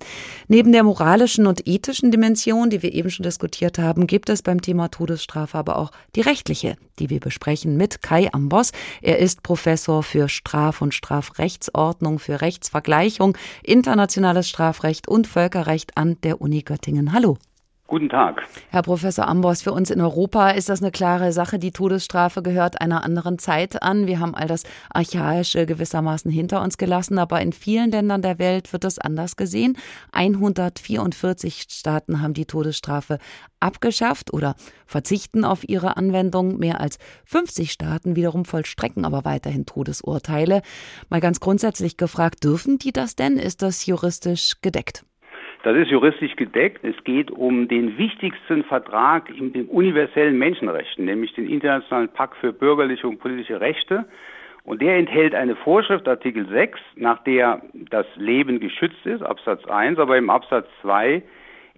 Speaker 1: Neben der moralischen und ethischen Dimension, die wir eben schon diskutiert haben, gibt es beim Thema Todesstrafe aber auch die rechtliche, die wir besprechen mit Kai Ambos. Er ist Professor für Straf- und Strafrechtsordnung, für Rechtsvergleichung, internationales Strafrecht Strafrecht und Völkerrecht an der Uni Göttingen. Hallo.
Speaker 17: Guten Tag.
Speaker 1: Herr Professor Ambos, für uns in Europa ist das eine klare Sache. Die Todesstrafe gehört einer anderen Zeit an. Wir haben all das Archaische gewissermaßen hinter uns gelassen, aber in vielen Ländern der Welt wird das anders gesehen. 144 Staaten haben die Todesstrafe abgeschafft oder verzichten auf ihre Anwendung. Mehr als 50 Staaten wiederum vollstrecken aber weiterhin Todesurteile. Mal ganz grundsätzlich gefragt, dürfen die das denn? Ist das juristisch gedeckt?
Speaker 17: Das ist juristisch gedeckt. Es geht um den wichtigsten Vertrag in den universellen Menschenrechten, nämlich den Internationalen Pakt für bürgerliche und politische Rechte. Und der enthält eine Vorschrift, Artikel 6, nach der das Leben geschützt ist, Absatz 1, aber im Absatz 2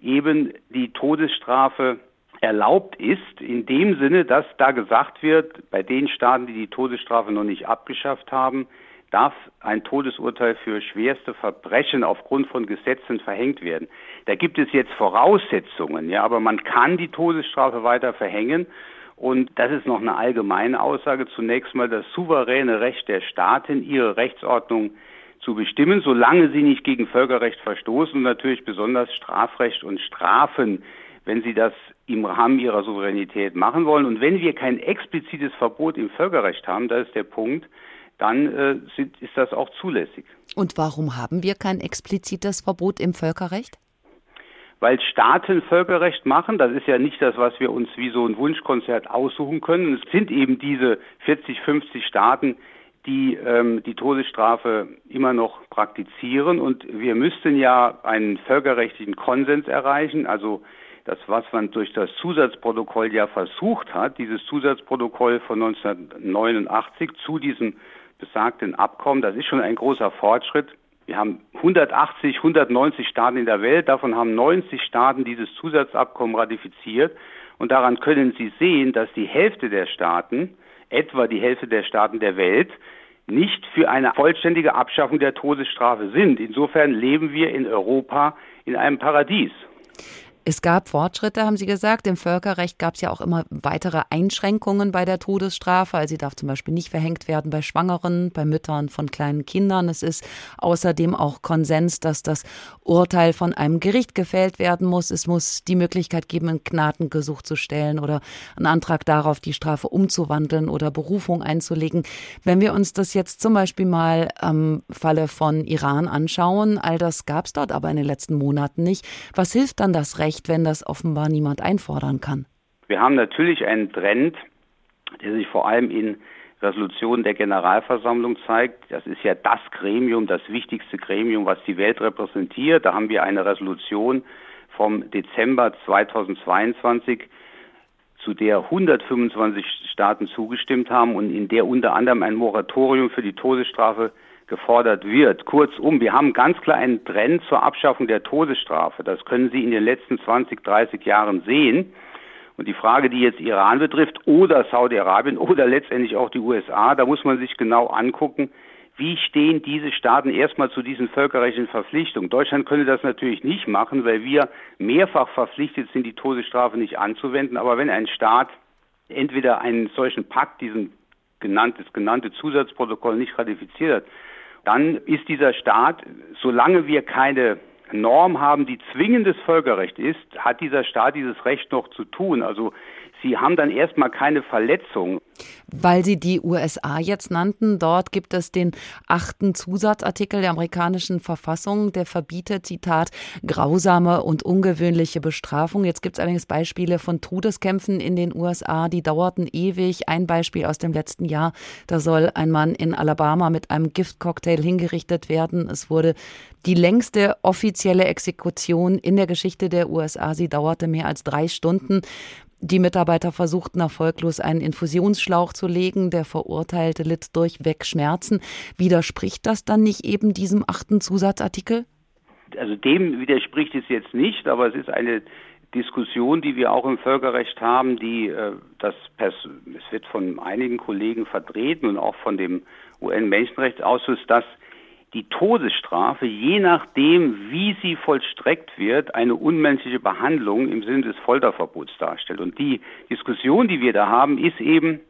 Speaker 17: eben die Todesstrafe erlaubt ist, in dem Sinne, dass da gesagt wird, bei den Staaten, die die Todesstrafe noch nicht abgeschafft haben, darf ein Todesurteil für schwerste Verbrechen aufgrund von Gesetzen verhängt werden. Da gibt es jetzt Voraussetzungen, ja, aber man kann die Todesstrafe weiter verhängen. Und das ist noch eine allgemeine Aussage. Zunächst mal das souveräne Recht der Staaten, ihre Rechtsordnung zu bestimmen, solange sie nicht gegen Völkerrecht verstoßen und natürlich besonders Strafrecht und Strafen, wenn sie das im Rahmen ihrer Souveränität machen wollen. Und wenn wir kein explizites Verbot im Völkerrecht haben, das ist der Punkt, dann äh, sind, ist das auch zulässig.
Speaker 1: Und warum haben wir kein explizites Verbot im Völkerrecht?
Speaker 17: weil Staaten Völkerrecht machen. Das ist ja nicht das, was wir uns wie so ein Wunschkonzert aussuchen können. Es sind eben diese 40, 50 Staaten, die ähm, die Todesstrafe immer noch praktizieren. Und wir müssten ja einen völkerrechtlichen Konsens erreichen, also das, was man durch das Zusatzprotokoll ja versucht hat, dieses Zusatzprotokoll von 1989 zu diesem besagten Abkommen, das ist schon ein großer Fortschritt. Wir haben 180, 190 Staaten in der Welt, davon haben 90 Staaten dieses Zusatzabkommen ratifiziert. Und daran können Sie sehen, dass die Hälfte der Staaten, etwa die Hälfte der Staaten der Welt, nicht für eine vollständige Abschaffung der Todesstrafe sind. Insofern leben wir in Europa in einem Paradies.
Speaker 1: Es gab Fortschritte, haben Sie gesagt. Im Völkerrecht gab es ja auch immer weitere Einschränkungen bei der Todesstrafe. Also sie darf zum Beispiel nicht verhängt werden bei Schwangeren, bei Müttern von kleinen Kindern. Es ist außerdem auch Konsens, dass das Urteil von einem Gericht gefällt werden muss. Es muss die Möglichkeit geben, ein Gnadengesuch zu stellen oder einen Antrag darauf, die Strafe umzuwandeln oder Berufung einzulegen. Wenn wir uns das jetzt zum Beispiel mal am Falle von Iran anschauen, all das gab es dort aber in den letzten Monaten nicht. Was hilft dann das Recht? Recht, wenn das offenbar niemand einfordern kann?
Speaker 17: Wir haben natürlich einen Trend, der sich vor allem in Resolutionen der Generalversammlung zeigt. Das ist ja das Gremium, das wichtigste Gremium, was die Welt repräsentiert. Da haben wir eine Resolution vom Dezember 2022, zu der 125 Staaten zugestimmt haben und in der unter anderem ein Moratorium für die Todesstrafe gefordert wird. Kurzum, wir haben ganz klar einen Trend zur Abschaffung der Todesstrafe. Das können Sie in den letzten 20, 30 Jahren sehen. Und die Frage, die jetzt Iran betrifft oder Saudi-Arabien oder letztendlich auch die USA, da muss man sich genau angucken, wie stehen diese Staaten erstmal zu diesen völkerrechtlichen Verpflichtungen? Deutschland könnte das natürlich nicht machen, weil wir mehrfach verpflichtet sind, die Todesstrafe nicht anzuwenden. Aber wenn ein Staat entweder einen solchen Pakt, diesen genannt, das genannte Zusatzprotokoll nicht ratifiziert hat, dann ist dieser Staat, solange wir keine Norm haben, die zwingendes Völkerrecht ist, hat dieser Staat dieses Recht noch zu tun. Also Sie haben dann erstmal keine Verletzung.
Speaker 1: Weil Sie die USA jetzt nannten, dort gibt es den achten Zusatzartikel der amerikanischen Verfassung, der verbietet, Zitat, grausame und ungewöhnliche Bestrafung. Jetzt gibt es allerdings Beispiele von Todeskämpfen in den USA, die dauerten ewig. Ein Beispiel aus dem letzten Jahr, da soll ein Mann in Alabama mit einem Giftcocktail hingerichtet werden. Es wurde die längste offizielle Exekution in der Geschichte der USA. Sie dauerte mehr als drei Stunden. Die Mitarbeiter versuchten erfolglos einen Infusionsschlauch zu legen. Der Verurteilte litt durchweg Schmerzen. Widerspricht das dann nicht eben diesem achten Zusatzartikel?
Speaker 17: Also dem widerspricht es jetzt nicht, aber es ist eine Diskussion, die wir auch im Völkerrecht haben, die äh, das es wird von einigen Kollegen vertreten und auch von dem UN-Menschenrechtsausschuss, dass die Todesstrafe, je nachdem, wie sie vollstreckt wird, eine unmenschliche Behandlung im Sinne des Folterverbots darstellt. Und die Diskussion, die wir da haben, ist eben,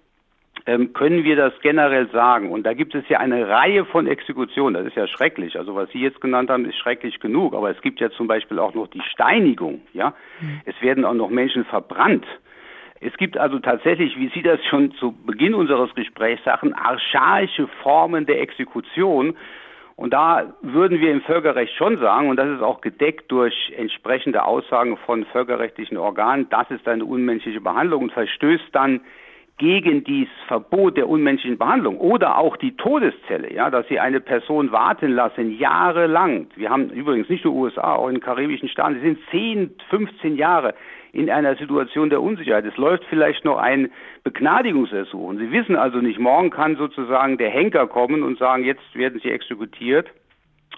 Speaker 17: ähm, können wir das generell sagen? Und da gibt es ja eine Reihe von Exekutionen. Das ist ja schrecklich. Also was Sie jetzt genannt haben, ist schrecklich genug. Aber es gibt ja zum Beispiel auch noch die Steinigung. Ja, mhm. es werden auch noch Menschen verbrannt. Es gibt also tatsächlich, wie Sie das schon zu Beginn unseres Gesprächs sagten, archaische Formen der Exekution, und da würden wir im Völkerrecht schon sagen, und das ist auch gedeckt durch entsprechende Aussagen von völkerrechtlichen Organen, das ist eine unmenschliche Behandlung und verstößt dann gegen dieses Verbot der unmenschlichen Behandlung oder auch die Todeszelle, ja, dass sie eine Person warten lassen, jahrelang. Wir haben übrigens nicht nur USA, auch in karibischen Staaten, sie sind 10, 15 Jahre in einer Situation der Unsicherheit. Es läuft vielleicht noch ein Begnadigungsersuchen. Sie wissen also nicht, morgen kann sozusagen der Henker kommen und sagen, jetzt werden Sie exekutiert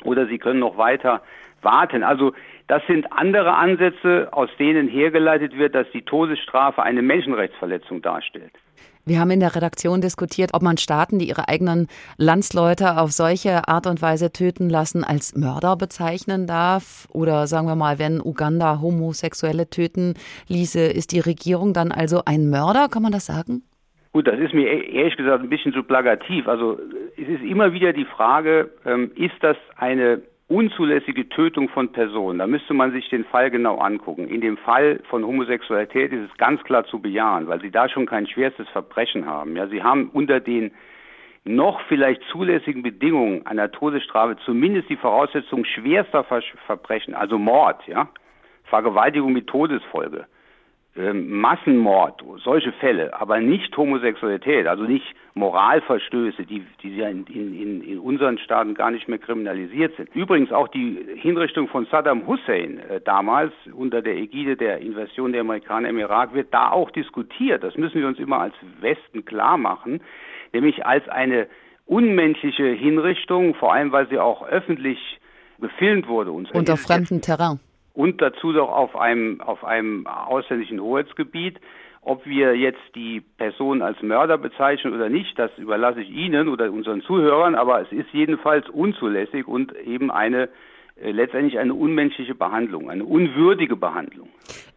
Speaker 17: oder Sie können noch weiter warten. Also das sind andere Ansätze, aus denen hergeleitet wird, dass die Todesstrafe eine Menschenrechtsverletzung darstellt.
Speaker 1: Wir haben in der Redaktion diskutiert, ob man Staaten, die ihre eigenen Landsleute auf solche Art und Weise töten lassen, als Mörder bezeichnen darf. Oder sagen wir mal, wenn Uganda Homosexuelle töten ließe, ist die Regierung dann also ein Mörder? Kann man das sagen?
Speaker 17: Gut, das ist mir e-, ehrlich gesagt ein bisschen zu plagativ. Also es ist immer wieder die Frage, ähm, ist das eine unzulässige Tötung von Personen, da müsste man sich den Fall genau angucken. In dem Fall von Homosexualität ist es ganz klar zu bejahen, weil sie da schon kein schwerstes Verbrechen haben. Ja, sie haben unter den noch vielleicht zulässigen Bedingungen einer Todesstrafe zumindest die Voraussetzung schwerster Verbrechen, also Mord, ja, Vergewaltigung mit Todesfolge, Massenmord, solche Fälle, aber nicht Homosexualität, also nicht Moralverstöße, die, die ja in, in, in unseren Staaten gar nicht mehr kriminalisiert sind. Übrigens auch die Hinrichtung von Saddam Hussein äh, damals unter der Ägide der Invasion der Amerikaner im Irak wird da auch diskutiert. Das müssen wir uns immer als Westen klar machen, nämlich als eine unmenschliche Hinrichtung, vor allem weil sie auch öffentlich gefilmt wurde.
Speaker 1: Unter fremdem Terrain
Speaker 17: und dazu doch auf einem, auf einem ausländischen Hoheitsgebiet. Ob wir jetzt die Person als Mörder bezeichnen oder nicht, das überlasse ich Ihnen oder unseren Zuhörern, aber es ist jedenfalls unzulässig und eben eine letztendlich eine unmenschliche Behandlung, eine unwürdige Behandlung.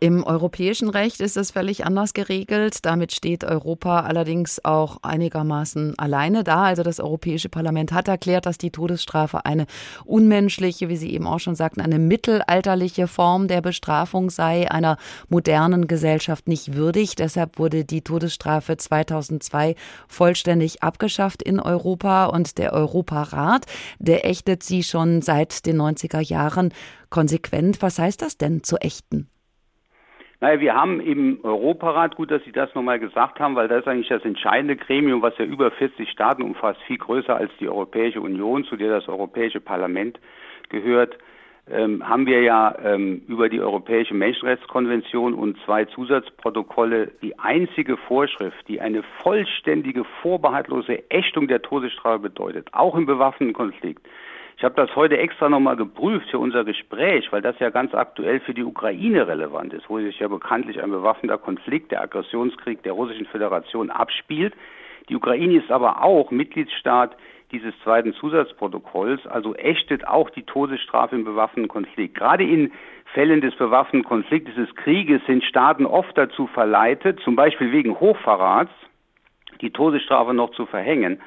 Speaker 1: Im europäischen Recht ist es völlig anders geregelt. Damit steht Europa allerdings auch einigermaßen alleine da. Also das Europäische Parlament hat erklärt, dass die Todesstrafe eine unmenschliche, wie Sie eben auch schon sagten, eine mittelalterliche Form der Bestrafung sei, einer modernen Gesellschaft nicht würdig. Deshalb wurde die Todesstrafe 2002 vollständig abgeschafft in Europa und der Europarat, der ächtet sie schon seit den 90 90er Jahren konsequent. Was heißt das denn zu ächten?
Speaker 17: Naja, wir haben im Europarat, gut, dass Sie das nochmal gesagt haben, weil das ist eigentlich das entscheidende Gremium, was ja über 40 Staaten umfasst, viel größer als die Europäische Union, zu der das Europäische Parlament gehört, ähm, haben wir ja ähm, über die Europäische Menschenrechtskonvention und zwei Zusatzprotokolle die einzige Vorschrift, die eine vollständige, vorbehaltlose Ächtung der Todesstrafe bedeutet, auch im bewaffneten Konflikt. Ich habe das heute extra nochmal geprüft für unser Gespräch, weil das ja ganz aktuell für die Ukraine relevant ist, wo sich ja bekanntlich ein bewaffneter Konflikt, der Aggressionskrieg der Russischen Föderation abspielt. Die Ukraine ist aber auch Mitgliedsstaat dieses zweiten Zusatzprotokolls, also ächtet auch die Todesstrafe im bewaffneten Konflikt. Gerade in Fällen des bewaffneten Konfliktes, des Krieges sind Staaten oft dazu verleitet, zum Beispiel wegen Hochverrats, die Todesstrafe noch zu verhängen.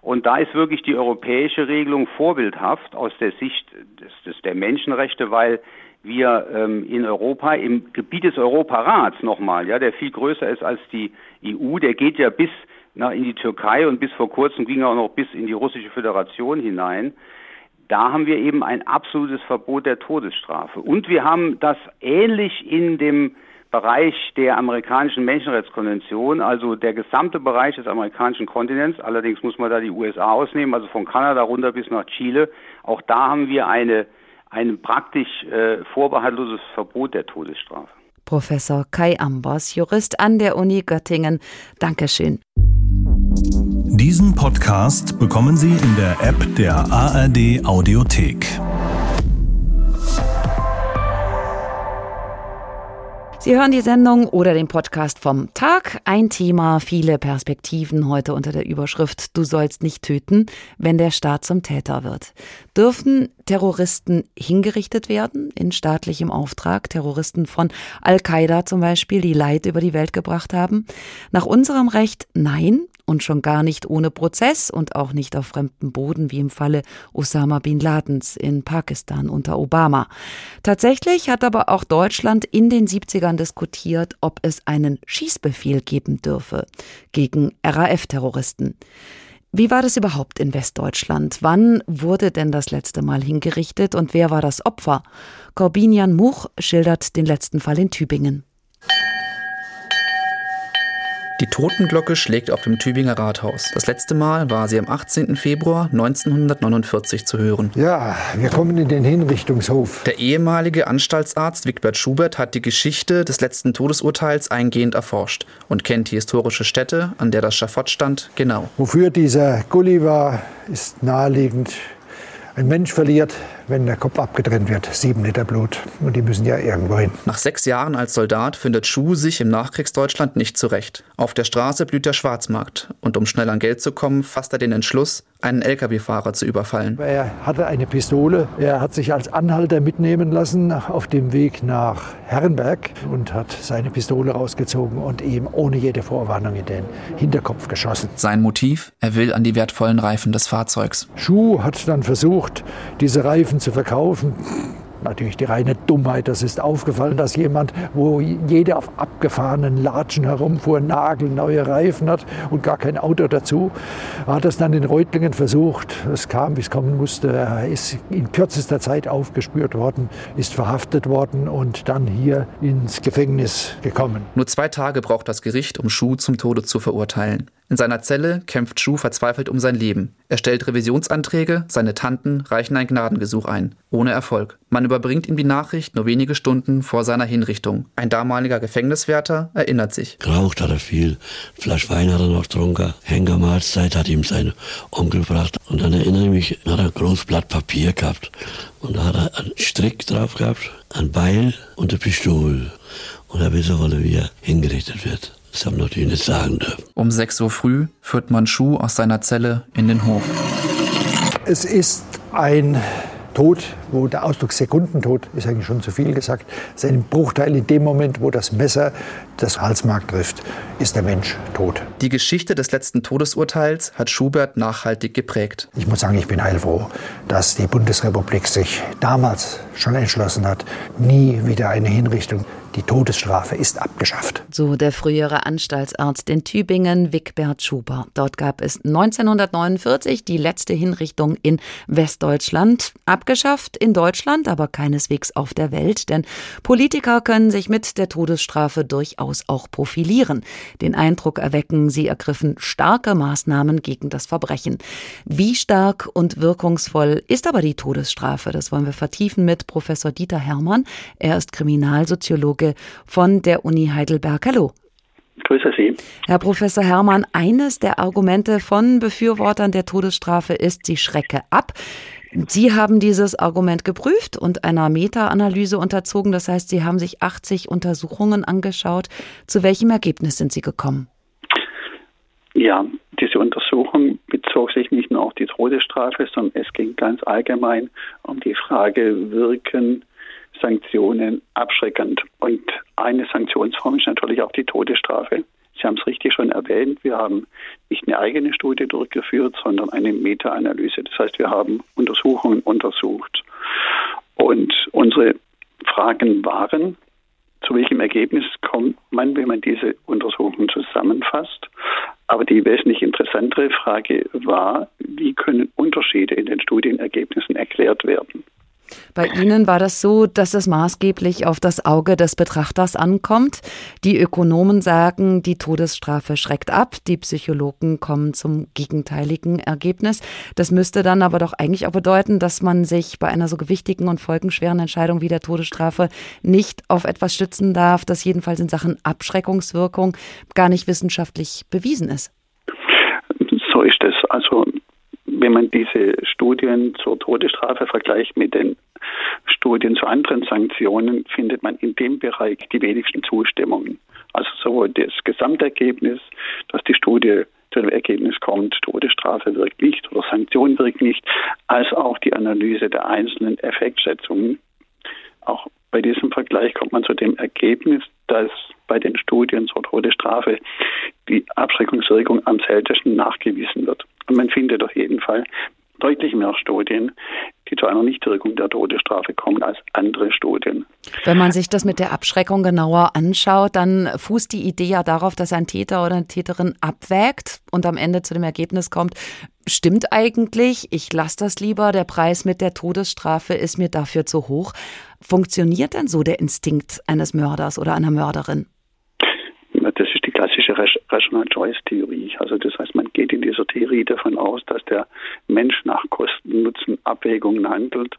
Speaker 17: Und da ist wirklich die europäische Regelung vorbildhaft aus der Sicht des, des der Menschenrechte, weil wir ähm, in Europa im Gebiet des Europarats nochmal, ja, der viel größer ist als die EU, der geht ja bis nach in die Türkei und bis vor kurzem ging er auch noch bis in die russische Föderation hinein. Da haben wir eben ein absolutes Verbot der Todesstrafe. Und wir haben das ähnlich in dem Bereich der amerikanischen Menschenrechtskonvention, also der gesamte Bereich des amerikanischen Kontinents. Allerdings muss man da die USA ausnehmen, also von Kanada runter bis nach Chile. Auch da haben wir eine, ein praktisch äh, vorbehaltloses Verbot der Todesstrafe.
Speaker 1: Professor Kai Ambos, Jurist an der Uni Göttingen. Dankeschön.
Speaker 2: Diesen Podcast bekommen Sie in der App der ARD Audiothek.
Speaker 1: Sie hören die Sendung oder den Podcast vom Tag. Ein Thema, viele Perspektiven heute unter der Überschrift Du sollst nicht töten, wenn der Staat zum Täter wird. Dürfen Terroristen hingerichtet werden in staatlichem Auftrag? Terroristen von Al-Qaida zum Beispiel, die Leid über die Welt gebracht haben? Nach unserem Recht nein und schon gar nicht ohne Prozess und auch nicht auf fremdem Boden wie im Falle Osama bin Ladens in Pakistan unter Obama. Tatsächlich hat aber auch Deutschland in den 70ern diskutiert, ob es einen Schießbefehl geben dürfe gegen RAF-Terroristen. Wie war das überhaupt in Westdeutschland? Wann wurde denn das letzte Mal hingerichtet und wer war das Opfer? Corbinian Much schildert den letzten Fall in Tübingen.
Speaker 18: Die Totenglocke schlägt auf dem Tübinger Rathaus. Das letzte Mal war sie am 18. Februar 1949 zu hören.
Speaker 19: Ja, wir kommen in den Hinrichtungshof.
Speaker 18: Der ehemalige Anstaltsarzt Wigbert Schubert hat die Geschichte des letzten Todesurteils eingehend erforscht und kennt die historische Stätte, an der das Schafott stand, genau.
Speaker 19: Wofür dieser Gully war, ist naheliegend. Ein Mensch verliert wenn der Kopf abgetrennt wird. Sieben Liter Blut. Und die müssen ja irgendwo hin.
Speaker 18: Nach sechs Jahren als Soldat findet Schuh sich im Nachkriegsdeutschland nicht zurecht. Auf der Straße blüht der Schwarzmarkt. Und um schnell an Geld zu kommen, fasst er den Entschluss, einen Lkw-Fahrer zu überfallen.
Speaker 19: Er hatte eine Pistole. Er hat sich als Anhalter mitnehmen lassen auf dem Weg nach Herrenberg und hat seine Pistole rausgezogen und ihm ohne jede Vorwarnung in den Hinterkopf geschossen.
Speaker 18: Sein Motiv? Er will an die wertvollen Reifen des Fahrzeugs.
Speaker 19: Schuh hat dann versucht, diese Reifen zu verkaufen Natürlich die reine Dummheit. Das ist aufgefallen, dass jemand, wo jeder auf abgefahrenen Latschen herumfuhr, nagelneue Reifen hat und gar kein Auto dazu, hat das dann in Reutlingen versucht. Es kam, wie es kommen musste. Er ist in kürzester Zeit aufgespürt worden, ist verhaftet worden und dann hier ins Gefängnis gekommen.
Speaker 18: Nur zwei Tage braucht das Gericht, um Schuh zum Tode zu verurteilen. In seiner Zelle kämpft Schuh verzweifelt um sein Leben. Er stellt Revisionsanträge, seine Tanten reichen ein Gnadengesuch ein. Ohne Erfolg. Man überbringt ihm die Nachricht nur wenige Stunden vor seiner Hinrichtung. Ein damaliger Gefängniswärter erinnert sich.
Speaker 20: Geraucht hat er viel, Flasch Wein hat er noch getrunken, Henkermahlzeit hat ihm sein Onkel gebracht. Und dann erinnere ich mich, hat er ein großes Blatt Papier gehabt. Und da hat er einen Strick drauf gehabt, ein Beil und eine Pistole. Und er wissen wollte, wie er hingerichtet wird. Das haben natürlich nicht sagen dürfen.
Speaker 18: Um 6 Uhr früh führt man Schuh aus seiner Zelle in den Hof.
Speaker 19: Es ist ein Tod, wo der Ausdruck Sekundentod ist eigentlich schon zu viel gesagt, ist ein Bruchteil in dem Moment, wo das Messer das Halsmark trifft, ist der Mensch tot.
Speaker 18: Die Geschichte des letzten Todesurteils hat Schubert nachhaltig geprägt.
Speaker 19: Ich muss sagen, ich bin heilfroh, dass die Bundesrepublik sich damals schon entschlossen hat, nie wieder eine Hinrichtung die Todesstrafe ist abgeschafft.
Speaker 1: So der frühere Anstaltsarzt in Tübingen, Wigbert Schuber. Dort gab es 1949 die letzte Hinrichtung in Westdeutschland. Abgeschafft in Deutschland, aber keineswegs auf der Welt, denn Politiker können sich mit der Todesstrafe durchaus auch profilieren. Den Eindruck erwecken, sie ergriffen starke Maßnahmen gegen das Verbrechen. Wie stark und wirkungsvoll ist aber die Todesstrafe? Das wollen wir vertiefen mit Professor Dieter Hermann. Er ist Kriminalsoziologe von der Uni Heidelberg. Hallo.
Speaker 21: Grüße Sie.
Speaker 1: Herr Professor Herrmann, eines der Argumente von Befürwortern der Todesstrafe ist, sie schrecke ab. Sie haben dieses Argument geprüft und einer Meta-Analyse unterzogen. Das heißt, Sie haben sich 80 Untersuchungen angeschaut. Zu welchem Ergebnis sind Sie gekommen?
Speaker 21: Ja, diese Untersuchung bezog sich nicht nur auf die Todesstrafe, sondern es ging ganz allgemein um die Frage, wirken Sanktionen abschreckend. Und eine Sanktionsform ist natürlich auch die Todesstrafe. Sie haben es richtig schon erwähnt, wir haben nicht eine eigene Studie durchgeführt, sondern eine Meta-Analyse. Das heißt, wir haben Untersuchungen untersucht. Und unsere Fragen waren, zu welchem Ergebnis kommt man, wenn man diese Untersuchungen zusammenfasst? Aber die wesentlich interessantere Frage war, wie können Unterschiede in den Studienergebnissen erklärt werden?
Speaker 1: Bei Ihnen war das so, dass es maßgeblich auf das Auge des Betrachters ankommt. Die Ökonomen sagen, die Todesstrafe schreckt ab. Die Psychologen kommen zum gegenteiligen Ergebnis. Das müsste dann aber doch eigentlich auch bedeuten, dass man sich bei einer so gewichtigen und folgenschweren Entscheidung wie der Todesstrafe nicht auf etwas stützen darf, das jedenfalls in Sachen Abschreckungswirkung gar nicht wissenschaftlich bewiesen ist.
Speaker 21: So ist es. Also wenn man diese Studien zur Todesstrafe vergleicht mit den Studien zu anderen Sanktionen, findet man in dem Bereich die wenigsten Zustimmungen. Also sowohl das Gesamtergebnis, dass die Studie zu dem Ergebnis kommt, Todesstrafe wirkt nicht oder Sanktion wirkt nicht, als auch die Analyse der einzelnen Effektschätzungen. Auch bei diesem Vergleich kommt man zu dem Ergebnis, dass bei den Studien zur Todesstrafe die Abschreckungswirkung am seltensten nachgewiesen wird. Man findet auf jeden Fall deutlich mehr Studien, die zu einer Nichtwirkung der Todesstrafe kommen als andere Studien.
Speaker 1: Wenn man sich das mit der Abschreckung genauer anschaut, dann fußt die Idee ja darauf, dass ein Täter oder eine Täterin abwägt und am Ende zu dem Ergebnis kommt, stimmt eigentlich, ich lasse das lieber, der Preis mit der Todesstrafe ist mir dafür zu hoch. Funktioniert denn so der Instinkt eines Mörders oder einer Mörderin?
Speaker 21: Die klassische Rational-Choice-Theorie. Also das heißt, man geht in dieser Theorie davon aus, dass der Mensch nach Kosten-Nutzen-Abwägungen handelt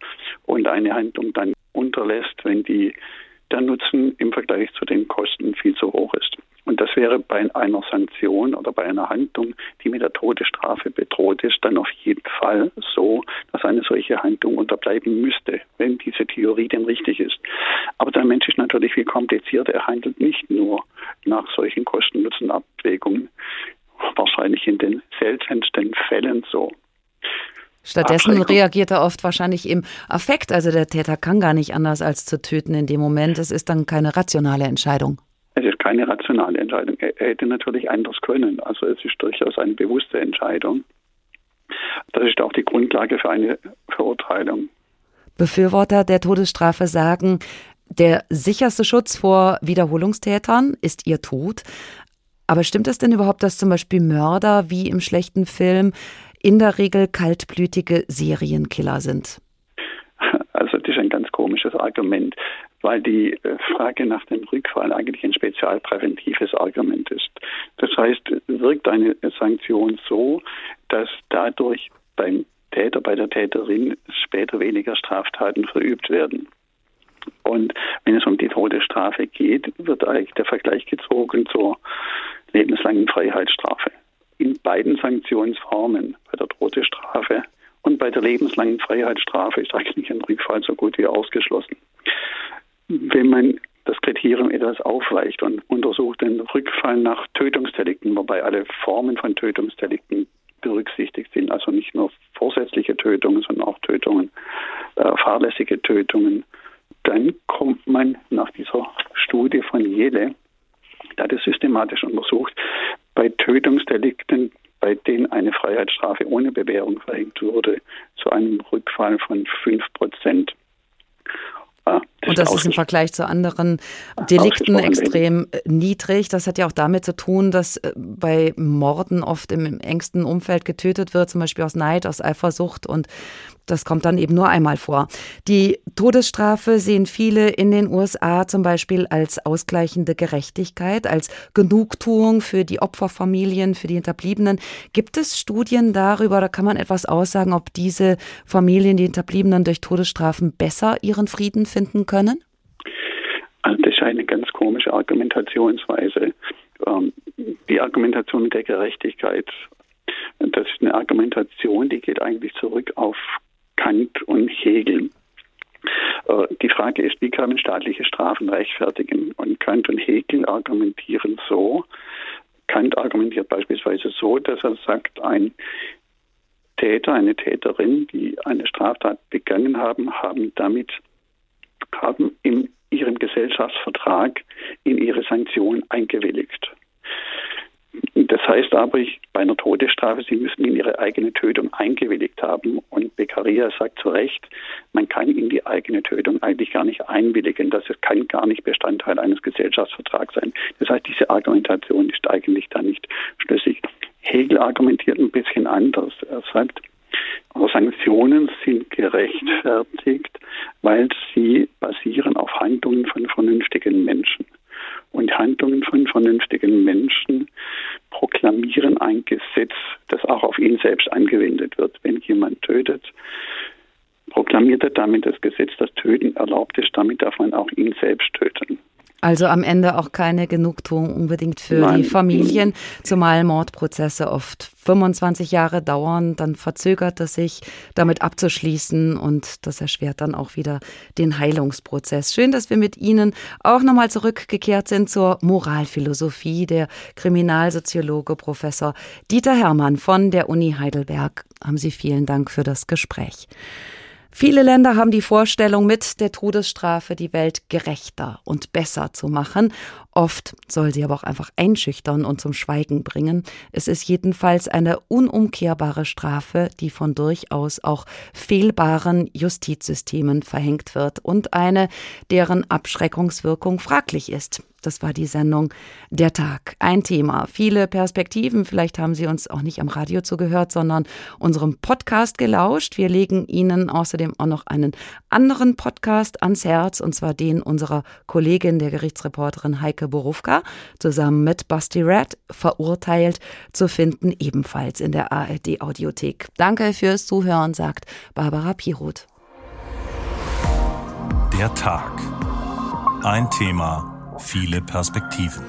Speaker 21: und eine Handlung dann unterlässt, wenn die der Nutzen im Vergleich zu den Kosten viel zu hoch ist. Und das wäre bei einer Sanktion oder bei einer Handlung, die mit der Todesstrafe bedroht ist, dann auf jeden Fall so, dass eine solche Handlung unterbleiben müsste, wenn diese Theorie denn richtig ist. Aber der Mensch ist natürlich viel komplizierter. Er handelt nicht nur nach solchen Kosten-Nutzen-Abwägungen, wahrscheinlich in den seltensten Fällen so.
Speaker 1: Stattdessen reagiert er oft wahrscheinlich im Affekt. Also der Täter kann gar nicht anders als zu töten in dem Moment. Es ist dann keine rationale Entscheidung.
Speaker 21: Es ist keine rationale Entscheidung. Er hätte natürlich anders können. Also es ist durchaus eine bewusste Entscheidung. Das ist auch die Grundlage für eine Verurteilung.
Speaker 1: Befürworter der Todesstrafe sagen, der sicherste Schutz vor Wiederholungstätern ist ihr Tod. Aber stimmt es denn überhaupt, dass zum Beispiel Mörder wie im schlechten Film in der Regel kaltblütige Serienkiller sind?
Speaker 21: Also das ist ein ganz komisches Argument, weil die äh, Frage nach dem Rückfall eigentlich ein spezialpräventives Argument ist. Das heißt, wirkt eine Sanktion so, dass dadurch beim Täter, bei der Täterin später weniger Straftaten verübt werden. Und wenn es um die Todesstrafe geht, wird eigentlich der Vergleich gezogen zur lebenslangen Freiheitsstrafe. In beiden Sanktionsformen, bei der Todesstrafe und bei der lebenslangen Freiheitsstrafe, ist eigentlich ein Rückfall so gut wie ausgeschlossen. Wenn man das Kriterium etwas aufweicht und untersucht den Rückfall nach Tötungsdelikten, wobei alle Formen von Tötungsdelikten berücksichtigt sind, also nicht nur vorsätzliche Tötungen, sondern auch Tötungen, äh, fahrlässige Tötungen, dann kommt man nach dieser Studie von Jele, da es systematisch untersucht, bei Tötungsdelikten, bei denen eine Freiheitsstrafe ohne Bewährung verhängt wurde, zu einem Rückfall von 5 Prozent.
Speaker 1: Ah, das und das ist im Vergleich zu anderen Delikten extrem äh, niedrig. Das hat ja auch damit zu tun, dass äh, bei Morden oft im engsten Umfeld getötet wird, zum Beispiel aus Neid, aus Eifersucht. Und das kommt dann eben nur einmal vor. Die Todesstrafe sehen viele in den USA zum Beispiel als ausgleichende Gerechtigkeit, als Genugtuung für die Opferfamilien, für die Hinterbliebenen. Gibt es Studien darüber, oder kann man etwas aussagen, ob diese Familien, die Hinterbliebenen durch Todesstrafen besser ihren Frieden finden können?
Speaker 21: Also das ist eine ganz komische Argumentationsweise. Ähm, die Argumentation mit der Gerechtigkeit, das ist eine Argumentation, die geht eigentlich zurück auf Kant und Hegel. Äh, die Frage ist, wie kann man staatliche Strafen rechtfertigen? Und Kant und Hegel argumentieren so. Kant argumentiert beispielsweise so, dass er sagt, ein Täter, eine Täterin, die eine Straftat begangen haben, haben damit haben in ihrem Gesellschaftsvertrag in ihre Sanktion eingewilligt. Das heißt aber, ich, bei einer Todesstrafe, Sie müssen in Ihre eigene Tötung eingewilligt haben. Und Beccaria sagt zu Recht, man kann in die eigene Tötung eigentlich gar nicht einwilligen. Das kann gar nicht Bestandteil eines Gesellschaftsvertrags sein. Das heißt, diese Argumentation ist eigentlich da nicht schlüssig. Hegel argumentiert ein bisschen anders. Er sagt, Sanktionen sind gerechtfertigt, weil sie basieren auf Handlungen von vernünftigen Menschen. Und Handlungen von vernünftigen Menschen Gesetz, das auch auf ihn selbst angewendet wird. Wenn jemand tötet, proklamiert er damit das Gesetz, das Töten erlaubt ist, damit darf man auch ihn selbst töten.
Speaker 1: Also am Ende auch keine Genugtuung unbedingt für Nein. die Familien, zumal Mordprozesse oft 25 Jahre dauern, dann verzögert es sich, damit abzuschließen und das erschwert dann auch wieder den Heilungsprozess. Schön, dass wir mit Ihnen auch nochmal zurückgekehrt sind zur Moralphilosophie. Der Kriminalsoziologe Professor Dieter Hermann von der Uni Heidelberg. Haben Sie vielen Dank für das Gespräch. Viele Länder haben die Vorstellung, mit der Todesstrafe die Welt gerechter und besser zu machen. Oft soll sie aber auch einfach einschüchtern und zum Schweigen bringen. Es ist jedenfalls eine unumkehrbare Strafe, die von durchaus auch fehlbaren Justizsystemen verhängt wird und eine, deren Abschreckungswirkung fraglich ist. Das war die Sendung Der Tag. Ein Thema, viele Perspektiven. Vielleicht haben Sie uns auch nicht am Radio zugehört, sondern unserem Podcast gelauscht. Wir legen Ihnen außerdem auch noch einen anderen Podcast ans Herz, und zwar den unserer Kollegin, der Gerichtsreporterin Heike Borufka, zusammen mit Basti Red, verurteilt, zu finden, ebenfalls in der ARD Audiothek. Danke fürs Zuhören, sagt Barbara Piroth.
Speaker 2: Der Tag. Ein Thema Viele Perspektiven.